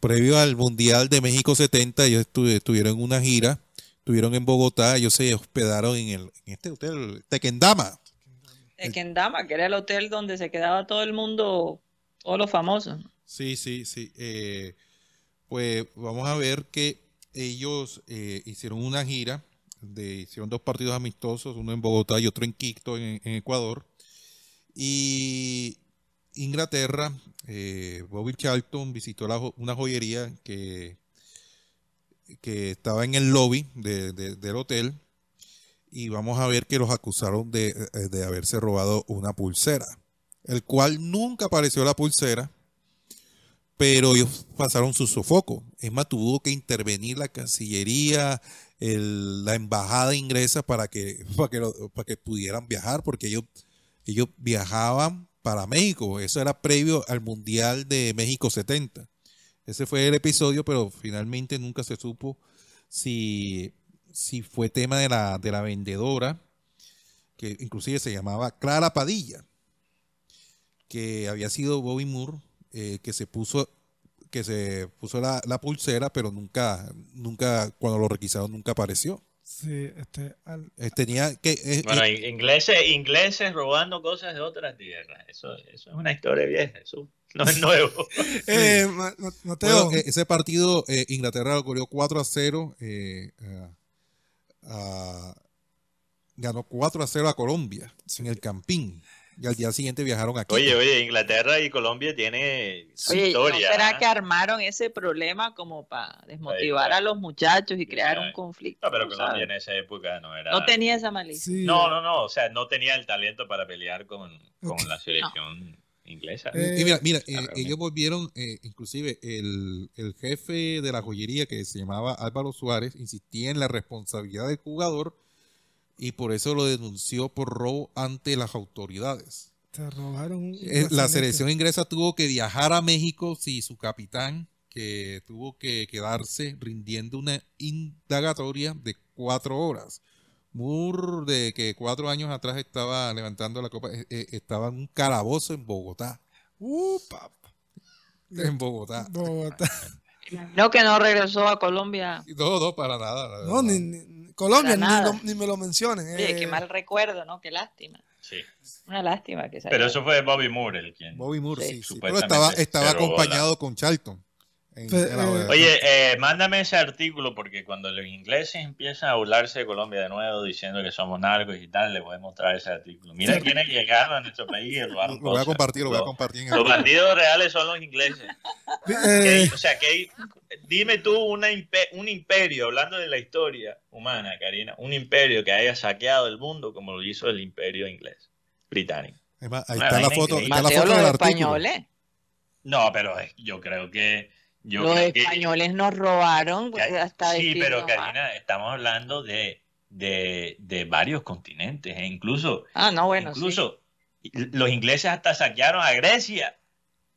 previo al Mundial de México 70, ellos estu- estuvieron en una gira, estuvieron en Bogotá, ellos se hospedaron en, el, en este hotel Tequendama. De Kendama, que era el hotel donde se quedaba todo el mundo, todos los famosos. Sí, sí, sí. Eh, pues vamos a ver que ellos eh, hicieron una gira, de, hicieron dos partidos amistosos, uno en Bogotá y otro en Quito, en, Ecuador. Y Inglaterra, eh, Bobby Charlton visitó una joyería que, estaba en el lobby de- de- del hotel. Y vamos a ver que los acusaron de haberse robado una pulsera, el cual nunca apareció la pulsera pero ellos pasaron su sofoco. Es más, tuvo que intervenir la Cancillería, la embajada inglesa para que, para que pudieran viajar, porque ellos, ellos viajaban para México. Eso era previo al Mundial de México 70. Ese fue el episodio, pero finalmente nunca se supo si, si fue tema de la, de la vendedora, que inclusive se llamaba Clara Padilla, que había sido Bobby Moore, eh, que se puso que se puso la, la pulsera, pero nunca, nunca, cuando lo requisaron, nunca apareció. Sí, este, al- Eh, tenía que eh, Bueno, eh, in- ingleses, ingleses robando cosas de otras tierras. Eso, eso es una historia vieja. Eso no es nuevo. Eh, Ma- Ma- Mateo, bueno, ese partido eh, Inglaterra lo corrió 4 a 0. eh, a- a- ganó 4 a 0 a Colombia en el Campín. Y al día siguiente viajaron aquí. Oye, oye, Inglaterra y Colombia tiene su Oye, ¿no historia. será ¿ah? que armaron ese problema como para desmotivar a los muchachos y crear un conflicto? No, pero Colombia sabes? en esa época no era. No tenía esa malicia. sí, No, no, no. O sea, no tenía el talento para pelear con, con Ok. la selección inglesa. Eh, Y mira, mira, eh, realmente. ellos volvieron, eh, inclusive el, el jefe de la joyería que se llamaba Álvaro Suárez, insistía en la responsabilidad del jugador y por eso lo denunció por robo ante las autoridades. te robaron Eh, La selección inglesa tuvo que viajar a México, si su capitán, que tuvo que quedarse rindiendo una indagatoria de cuatro horas. Moore, de que cuatro años atrás estaba levantando la copa, eh, eh, estaba en un calabozo en Bogotá. Uh. En Bogotá. Bogotá. No, que no regresó a Colombia. No, no, para nada. la No, ni, ni- Colombia, ni, lo- ni me lo mencionen. Oye, eh. qué mal recuerdo, ¿no? Qué lástima. Sí. Una lástima que se Pero eso fue Bobby Moore el quien. Bobby Moore, Sí. sí, sí. Pero estaba, estaba acompañado con Charlton. En- Fe- en la- eh, Oye, eh, mándame ese artículo porque cuando los ingleses empiezan a burlarse de Colombia de nuevo diciendo que somos narcos y tal, les voy a mostrar ese artículo. Mira quiénes llegaron a nuestro país y lo, robaron lo voy a compartir, lo voy a Los- compartir. en Los el- bandidos reales son los ingleses. eh, o sea, que dime tú una impe- un imperio, hablando de la historia humana, Karina, un imperio que haya saqueado el mundo como lo hizo el imperio inglés, británico. Es más, ahí está la vaina foto, está la foto los del artículo. españoles. No, pero eh, yo creo que... Yo los que- españoles nos robaron pues, hasta sí, pero más. Karina, estamos hablando de, de, de varios continentes e incluso, Ah, no, bueno, incluso los ingleses hasta saquearon a Grecia,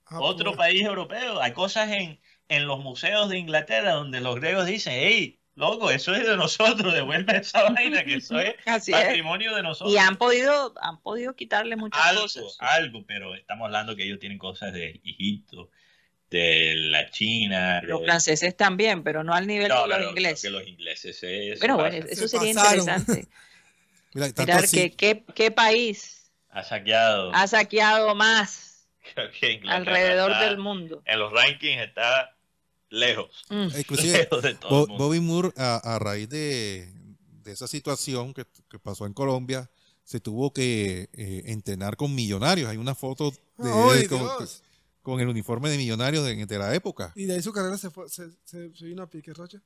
ah, otro pues, país europeo. Hay cosas en, en los museos de Inglaterra donde los griegos dicen, hey, Loco, eso es de nosotros, devuelve esa vaina que eso es Así es. patrimonio de nosotros. Y han podido, han podido quitarle muchas algo, cosas. algo, pero estamos hablando que ellos tienen cosas de Egipto, de la China. Los de- franceses también, pero no al nivel No, de los ingleses. que los ingleses se- se Pero bueno, eso Se sería pasaron. interesante. Mira, Mirar así- que, qué, qué país ha saqueado. ha saqueado más alrededor está- del mundo. En los rankings está lejos. Mm. Inclusive, Lejos de todo Bo- el mundo. Bobby Moore, a, a raíz de, de esa situación que, que pasó en Colombia, se tuvo que eh, entrenar con millonarios. Hay una foto de ¡Ay, él con! Con el uniforme de millonarios de, de la época. Y de ahí su carrera se fue, se, se, se vino a pique, Rocha.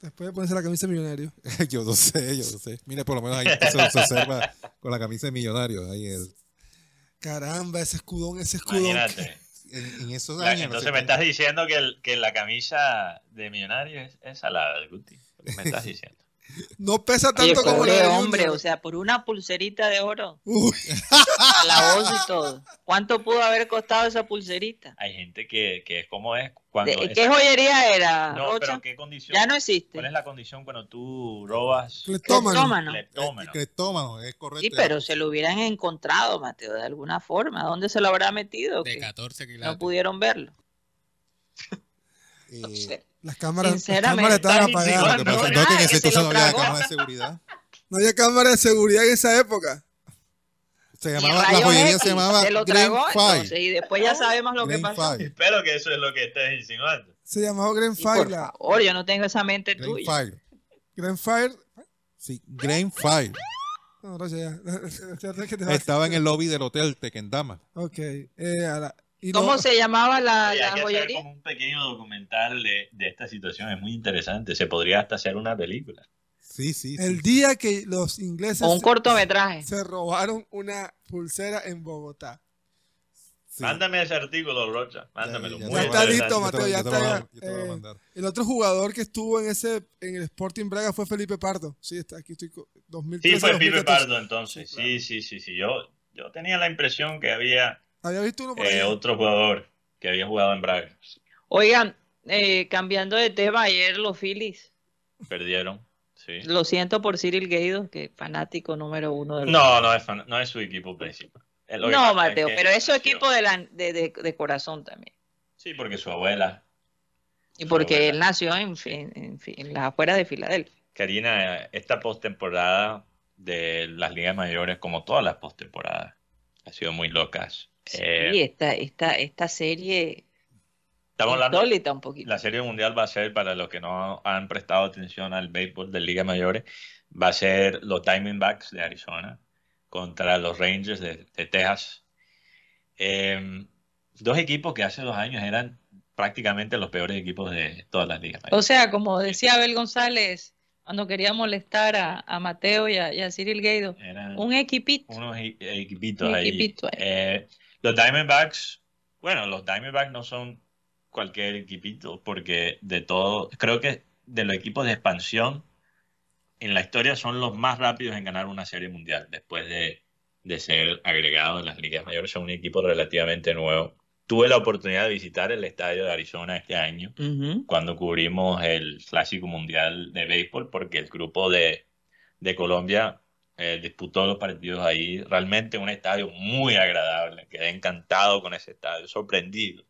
Después de ponerse la camisa de millonario. yo no sé, yo no sé. Mira, por lo menos ahí se, se observa con la camisa de millonarios. Ahí el- Caramba, ese escudón, ese escudón. Imagínate. en, en esos La- años. entonces no me estás diciendo que, el- que la camisa de millonario es, es salada, Guti. Lo que me estás diciendo. No pesa Oye, tanto como la de hombre, o sea, por una pulserita de oro, Uy, a la voz y todo. ¿Cuánto pudo haber costado esa pulserita? Hay gente que, que es como es cuando... ¿De- es- ¿Qué joyería era, no, Rocha? pero ¿qué condición? Ya no existe. ¿Cuál es la condición cuando tú robas? cleptómano. Cleptómano. Es correcto. Sí, pero se lo hubieran encontrado, Mateo, de alguna forma. ¿Dónde se lo habrá metido? De Que 14 no quilates. pudieron verlo. Eh, No sé. Las cámaras, las cámaras estaban apagadas. lo que No, pasa en ese se entonces no había tragó. cámara de seguridad. No había cámara de seguridad en esa época. Se llamaba, la joyería X, se llamaba se lo Green tragó, entonces, Fire. y después ya sabemos lo que pasó. Fire. Espero que eso es lo que estés insinuando. Se llamaba Green Fire. por favor, yo no tengo esa mente Green tuya. Fire. Green Fire. Sí, Green Fire. No, ya. Vas- Estaba en el lobby del hotel Tequendama. Ok. eh, ahora- y ¿Cómo se llamaba la, la hay que hacer joyería? como un pequeño documental de, de esta situación. Es muy interesante. Se podría hasta hacer una película. Sí, sí. sí. El día que los ingleses O un se- cortometraje. se robaron una pulsera en Bogotá. sí. Mándame ese artículo, Rocha. Mándamelo. Ya, ya muy Ya está listo, Mateo, ya está. yo te lo voy a eh, mandar. el otro jugador que estuvo en ese en el Sporting Braga fue Felipe Pardo. Sí, está aquí estoy co- 2013. Sí, fue 2014. Pardo entonces. Sí, claro. Sí, sí, sí, sí. Yo, yo tenía la impresión que había Había visto uno por eh, ahí. otro jugador que había jugado en Braga. Oigan, eh, cambiando de tema, ayer los Phillies. Perdieron. Sí. Lo siento por Cyril Gaydo, que fanático número uno del No, no es, fan- no es su equipo principal. Eh, No, es Mateo, que pero es su equipo de, la- de, de- de corazón también. Sí, porque su abuela, Y Su porque abuela. él nació en, en, las afueras de Filadelfia. Karina, esta postemporada de las ligas mayores, como todas las postemporadas, ha sido muy locas. Eh, Y esta, esta, esta serie estamos hablando, un poquito. la serie mundial va a ser, para los que no han prestado atención al béisbol de ligas mayores, va a ser los Diamondbacks de Arizona contra los Rangers de, de Texas. Eh, dos equipos que hace dos años eran prácticamente los peores equipos de todas las ligas O sea, como decía Abel González, cuando quería molestar a, a Mateo y a, y a Cyril Eran un equipito. unos e- equipitos Un ahí. equipito ahí. Eh, los Diamondbacks, bueno, los Diamondbacks no son cualquier equipito, porque de todo, creo que de los equipos de expansión en la historia son los más rápidos en ganar una serie mundial después de, de ser agregados en las ligas mayores. Son un equipo relativamente nuevo. Tuve la oportunidad de visitar el estadio de Arizona este año cuando cubrimos el Clásico Mundial de Béisbol, porque el grupo de, de Colombia eh, disputó los partidos ahí. Realmente un estadio muy agradable. Quedé encantado con ese estadio, sorprendido.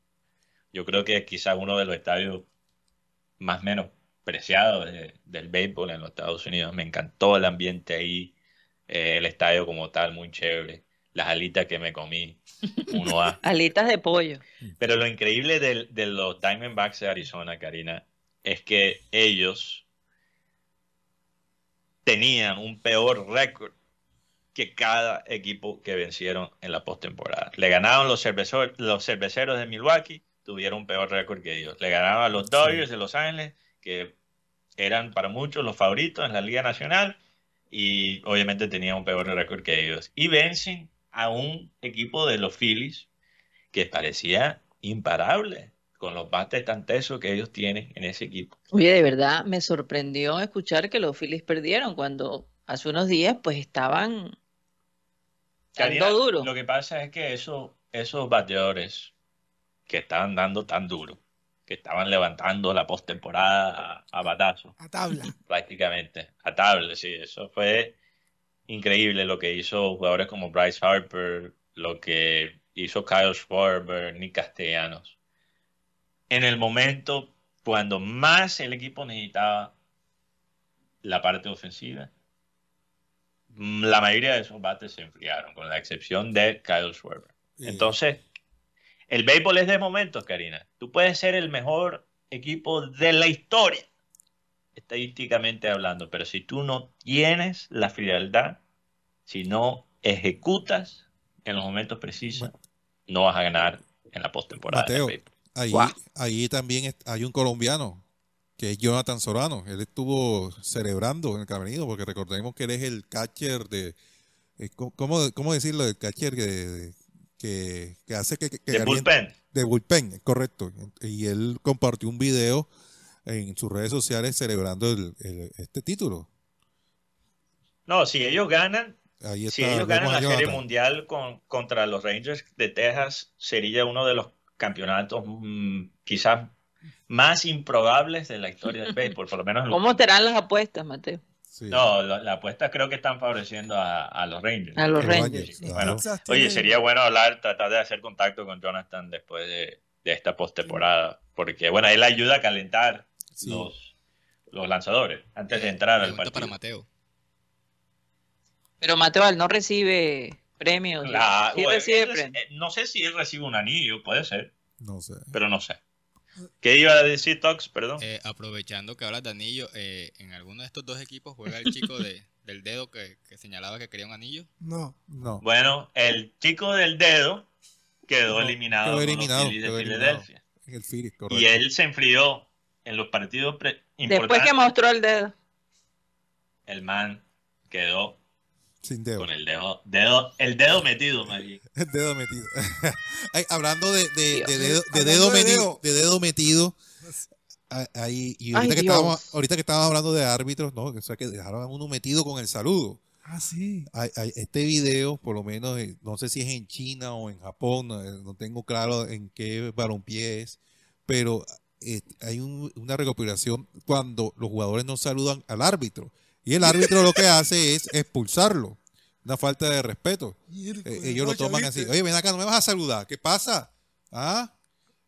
Yo creo que es quizás uno de los estadios más menospreciados de- del béisbol en los Estados Unidos. Me encantó el ambiente ahí, eh, el estadio como tal, muy chévere. Las alitas que me comí, uno a Alitas de pollo. pero lo increíble del- de, los Diamondbacks de Arizona, Karina, es que ellos tenían un peor récord que cada equipo que vencieron en la postemporada. Le ganaron los cerveceros de Milwaukee, tuvieron un peor récord que ellos. Le ganaron a los Dodgers de Los Ángeles, que eran para muchos los favoritos en la Liga Nacional, y obviamente tenían un peor récord que ellos. Y vencen a un equipo de los Phillies que parecía imparable con los bates tan tesos que ellos tienen en ese equipo. Oye, de verdad me sorprendió escuchar que los Phillies perdieron cuando hace unos días pues estaban Karina, dando duro. Lo que pasa es que esos, esos bateadores que estaban dando tan duro, que estaban levantando la postemporada a, a batazo, A tabla. prácticamente, a tabla, sí, eso fue increíble lo que hizo jugadores como Bryce Harper, lo que hizo Kyle Schwarber, Nick Castellanos. En el momento cuando más el equipo necesitaba la parte ofensiva, la mayoría de esos bates se enfriaron, con la excepción de Kyle Schwarber. Y- Entonces, el béisbol es de momentos, Karina. Tú puedes ser el mejor equipo de la historia, estadísticamente hablando, pero si tú no tienes la frialdad, si no ejecutas en los momentos precisos, no vas a ganar en la postemporada. Mateo, béisbol. Ahí, ahí también hay un colombiano, que es Jonathan Sorano. Él estuvo celebrando en el camerino, porque recordemos que él es el catcher de... eh, ¿Cómo, cómo- decirlo? El catcher que, que, que hace que... que De bullpen. De bullpen, correcto. Y él compartió un video en sus redes sociales celebrando el- el- este título. No, si ellos ganan, Ahí si ellos ganan la Serie. Mundial con, contra los Rangers de Texas, sería uno de los campeonatos mm, quizás más improbables de la historia del béisbol, por lo menos en lo- ¿Cómo estarán las apuestas, Mateo? No, la, la apuesta creo que están favoreciendo a, a los Rangers. A los Los Rangers. Sí, bueno, oye, sería bueno hablar, tratar de hacer contacto con Jonathan después de, de esta postemporada, porque bueno, él ayuda a calentar Sí. los, los lanzadores antes de entrar al Pregunta para partido. Mateo. Pero Mateo él no recibe premios. Claro, sí bueno, recibe él reci- premios. eh, no sé si él recibe un anillo, puede ser, No sé. pero no sé. ¿Qué iba a decir Tox? Perdón. Eh, aprovechando que hablas de anillo, eh, ¿en alguno de estos dos equipos juega el chico de, del dedo que, que señalaba que quería un anillo? No. No. Bueno, el chico del dedo quedó No, eliminado, quedó con los eliminado, Phillies de quedó eliminado. Filadelfia. En el Phillies, correcto. Y él se enfrió en los partidos pre- Después importantes. que mostró el dedo. El man quedó Sin dedo. con el dedo, dedo el dedo metido, Maggi. El dedo metido. Ay, hablando de, de- Dios. de dedo, de metido, de dedo metido, ahí, y ahorita, Ay, que estábamos, ahorita que estábamos hablando de árbitros, ¿no? O sea, que dejaron a uno metido con el saludo. Ah, sí. Hay- hay- este video, por lo menos, eh, no sé si es en China o en Japón, no, eh, no tengo claro en qué balompié es, pero eh, hay un- una recopilación cuando los jugadores no saludan al árbitro. Y el árbitro lo que hace es expulsarlo. Una falta de respeto. Eh, ellos lo toman así. Oye, ven acá, no me vas a saludar. ¿Qué pasa? ¿Ah?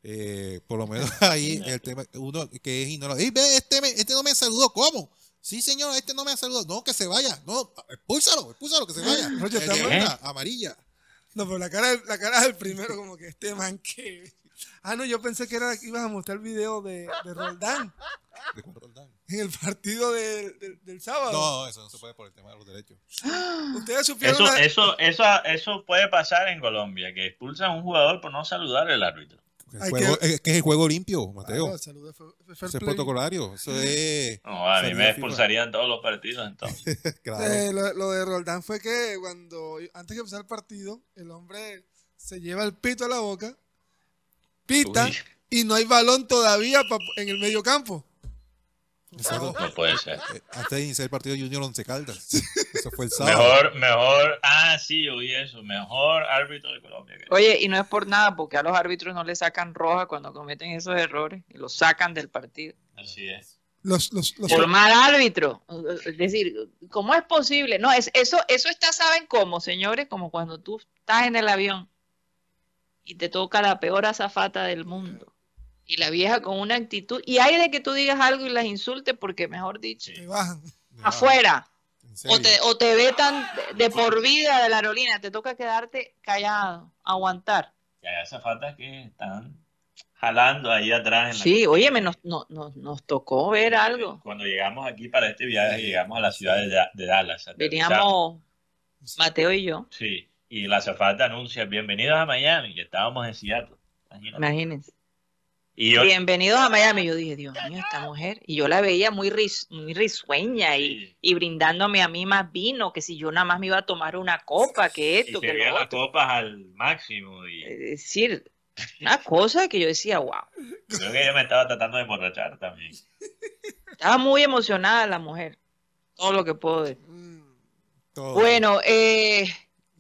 Eh, por lo menos ahí el tema, uno que es ignorado. Ey, ve, este, me- este no me saludó. ¿Cómo? Sí, señor, este no me saludó. No, que se vaya. No, expúlsalo, expúlsalo, que se vaya. Eh, estamos- de una, amarilla. No, pero la cara, la cara del primero, como que este man que. Ah, no, yo pensé que era que ibas a mostrar el video de, de Roldán ¿De cuál Roldán? en el partido del- del- del sábado. No, eso no se puede por el tema de los derechos. Ustedes supieron. Eso, la- eso, eso, eso puede pasar en Colombia, que expulsan a un jugador por no saludar al árbitro. El juego- que- es que es el juego limpio, Ah, Mateo. saludos, Eso es protocolario. Eso es. No, a mí me FIFA. expulsarían todos los partidos entonces. Claro. Eh, lo, lo de Roldán fue que cuando antes que empezara el partido, el hombre se lleva el pito a la boca, pita Uy. y no hay balón todavía pa- en el medio campo. Eso- No puede ser. eh, antes de iniciar el partido Junior Once Caldas. Eso fue el sábado. Mejor, mejor, ah, sí, oí eso, mejor árbitro de Colombia. que- Oye, y no es por nada, porque a los árbitros no le sacan roja cuando cometen esos errores y los sacan del partido. Así es. Los, los, los- Por mal árbitro. Es decir, ¿cómo es posible? No, es, eso, eso está, ¿saben cómo, señores? Como cuando tú estás en el avión y te toca la peor azafata del mundo. Y la vieja con una actitud. Y hay de que tú digas algo y las insultes porque, mejor dicho, bajan. afuera. O te, o te vetan de, de por vida de la aerolínea. Te toca quedarte callado, aguantar. Y hay azafatas que están jalando ahí atrás. En la Sí, óyeme, nos, nos, nos, nos tocó ver algo. Cuando llegamos aquí para este viaje, llegamos a la ciudad de, de Dallas. Veníamos Mateo y yo, Sí, y la azafata anuncia, bienvenidos a Miami, que estábamos en Seattle. Imagínate. imagínense. Y yo, Bienvenidos a Miami. Yo dije, Dios mío, esta mujer. Y yo la veía muy, ris- muy risueña y, y brindándome a mí más vino, que si yo nada más me iba a tomar una copa, que y esto, que servían lo las otro. copas al máximo. Y Es decir, una cosa que yo decía, wow. creo que ella me estaba tratando de emborrachar también. Estaba muy emocionada la mujer. Todo lo que puedo decir. Mm, Todo. Bueno, eh,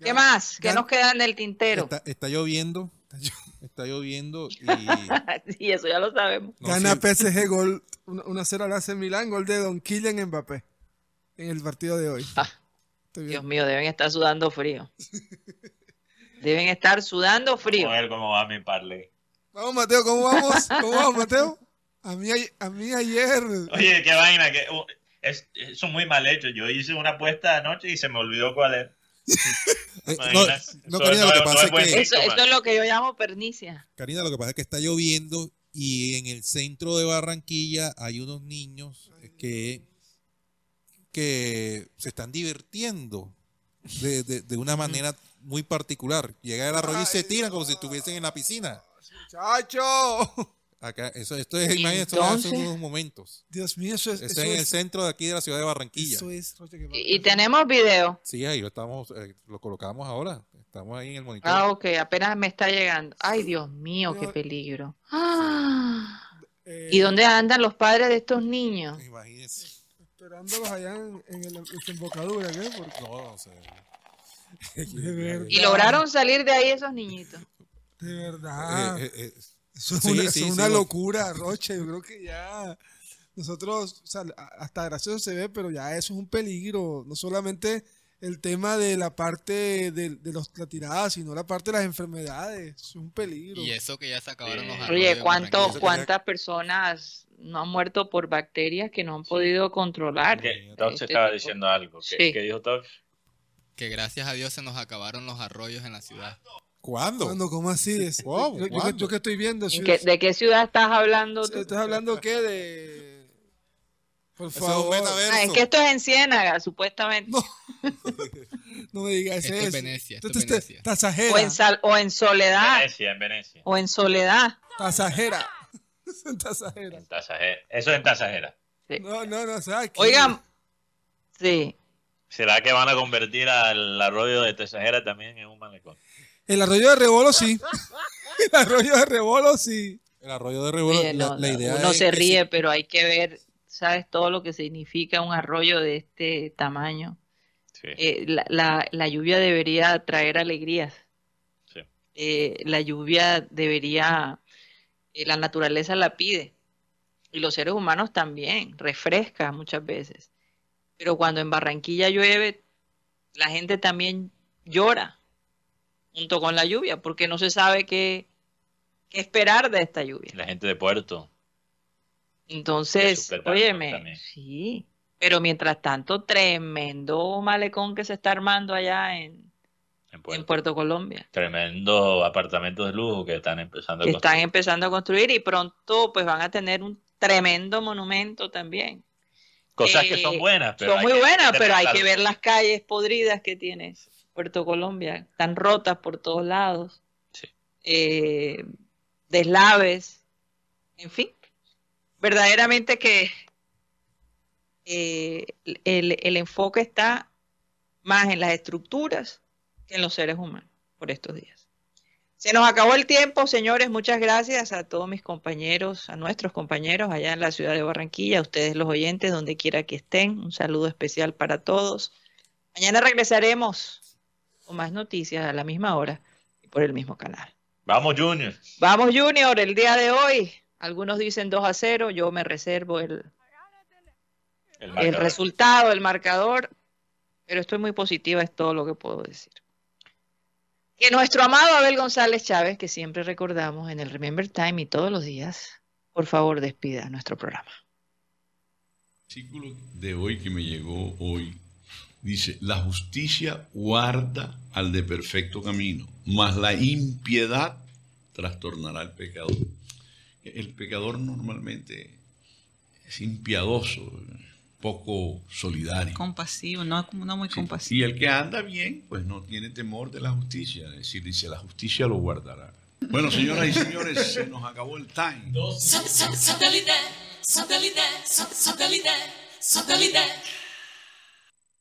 ya- ¿qué más? ¿Qué ya- nos queda en el tintero? Está, está lloviendo. Está está lloviendo y sí, eso ya lo sabemos. no Gana PSG gol 1-0 al AC Milán, gol de Don Kylian Mbappé en el partido de hoy. Ah, Dios mío, deben estar sudando frío. Deben estar sudando frío. A ver cómo va mi parlay. Vamos, Mateo, ¿cómo vamos? ¿Cómo vamos, Mateo? A mí, ay- a mí ayer. Oye, qué vaina, que uh, es, eso es muy mal hecho. Yo hice una apuesta anoche y se me olvidó cuál era. eh, no, Karina, lo que pasa es que Eso, eso es lo que yo llamo pernicia. Karina, lo que pasa es que está lloviendo y en el centro de Barranquilla hay unos niños que, que se están divirtiendo de, de- de una manera muy particular. Llega el arroyo y se tiran como si estuviesen en la piscina. ¡Chacho! Acá, eso, esto es, imagínate, unos momentos. Dios mío, eso es. Eso Eso es en el centro de aquí de la ciudad de Barranquilla. eso es, Y, y tenemos video. Sí, ahí lo estamos, eh, lo colocamos ahora. Estamos ahí en el monitor. Ah, ok, apenas me está llegando. Ay, Dios mío, qué peligro. Ah, eh, ¿Y dónde andan los padres de estos niños? Imagínense. Esperándolos allá en, en el- la desembocadura, ¿qué? Porque, No, no sé. de verdad. ¿Y lograron salir de ahí esos niñitos? De verdad. Eh, eh, eh, Eso es sí, una, sí, eso es sí, una lo- locura, Rocha. Yo creo que ya nosotros, o sea, a- hasta gracioso se ve, pero ya eso es un peligro. No solamente el tema de la parte de, de los, la tirada, sino la parte de las enfermedades. Eso es un peligro. Y eso que ya se acabaron los Sí. arroyos Oye, ¿cuánto. ¿cuántas personas no han muerto por bacterias que no han podido controlar? Que Tox Este estaba tipo. diciendo algo. ¿Qué, Sí. qué dijo Tox? Que gracias a Dios se nos acabaron los arroyos en la ciudad. ¿Cuándo? ¿Cuándo? ¿Cómo así? Es- ¿Cómo? yo, yo- ¿Cuándo? yo que estoy viendo. ¿En qué- ¿De qué ciudad estás hablando tú? ¿Estás hablando qué? De... Por es favor. metaverso. Ah, es que esto es en Ciénaga, supuestamente. No. No me digas Esto eso. es Venecia, esto es es Venecia. tasajera. O en, Sal- o en Soledad. Venecia, en Venecia. O en Soledad. Tasajera. tasajera. En Tasajera. Eso es en Tasajera. No, no, no. O sea, aquí- Oigan, sí. ¿Será que van a convertir al arroyo de Tasajera también en un malecón? El arroyo de Rebolo sí. El arroyo de Rebolo sí. El arroyo de Rebolo, Oye, no, la no, idea uno es se ríe, pero hay que ver, ¿sabes? Todo lo que significa un arroyo de este tamaño. Sí. Eh, la, la- la lluvia debería traer alegrías. Sí. Eh, la lluvia debería, eh, la naturaleza la pide. Y los seres humanos también, refresca muchas veces. Pero cuando en Barranquilla llueve, la gente también llora junto con la lluvia, porque no se sabe qué, qué esperar de esta lluvia. La gente de Puerto. Entonces, óyeme, también. sí, pero mientras tanto, tremendo malecón que se está armando allá en, En en Puerto. Colombia, Tremendo apartamentos de lujo que están empezando a que están construir. empezando a construir y pronto pues van a tener un tremendo monumento también. Cosas que Eh, son buenas, pero Son muy buenas, pero hay que ver las calles podridas que tiene Puerto Colombia, están rotas por todos lados, Sí. eh, deslaves, en fin, verdaderamente que eh, el, el enfoque está más en las estructuras que en los seres humanos por estos días. Se nos acabó el tiempo, señores. Muchas gracias a todos mis compañeros, a nuestros compañeros allá en la ciudad de Barranquilla, a ustedes los oyentes, donde quiera que estén. Un saludo especial para todos. Mañana regresaremos con más noticias a la misma hora y por el mismo canal. Vamos, Junior. Vamos, Junior, el día de hoy. Algunos dicen 2 a 0, yo me reservo el, El resultado, el marcador, pero estoy muy positiva, es todo lo que puedo decir. Que nuestro amado Abel González Chávez, que siempre recordamos en el Remember Time y todos los días, por favor despida nuestro programa. artículo de hoy que me llegó hoy dice, la justicia guarda al de perfecto camino, mas la impiedad trastornará al pecador. El pecador normalmente es impiadoso, poco solidario. Compasivo, no, no muy Sí, compasivo. Y el que anda bien, pues no tiene temor de la justicia. Es decir, dice, la justicia lo guardará. Bueno, señoras y señores, se nos acabó el time. Satellite, satellite, satellite, satellite.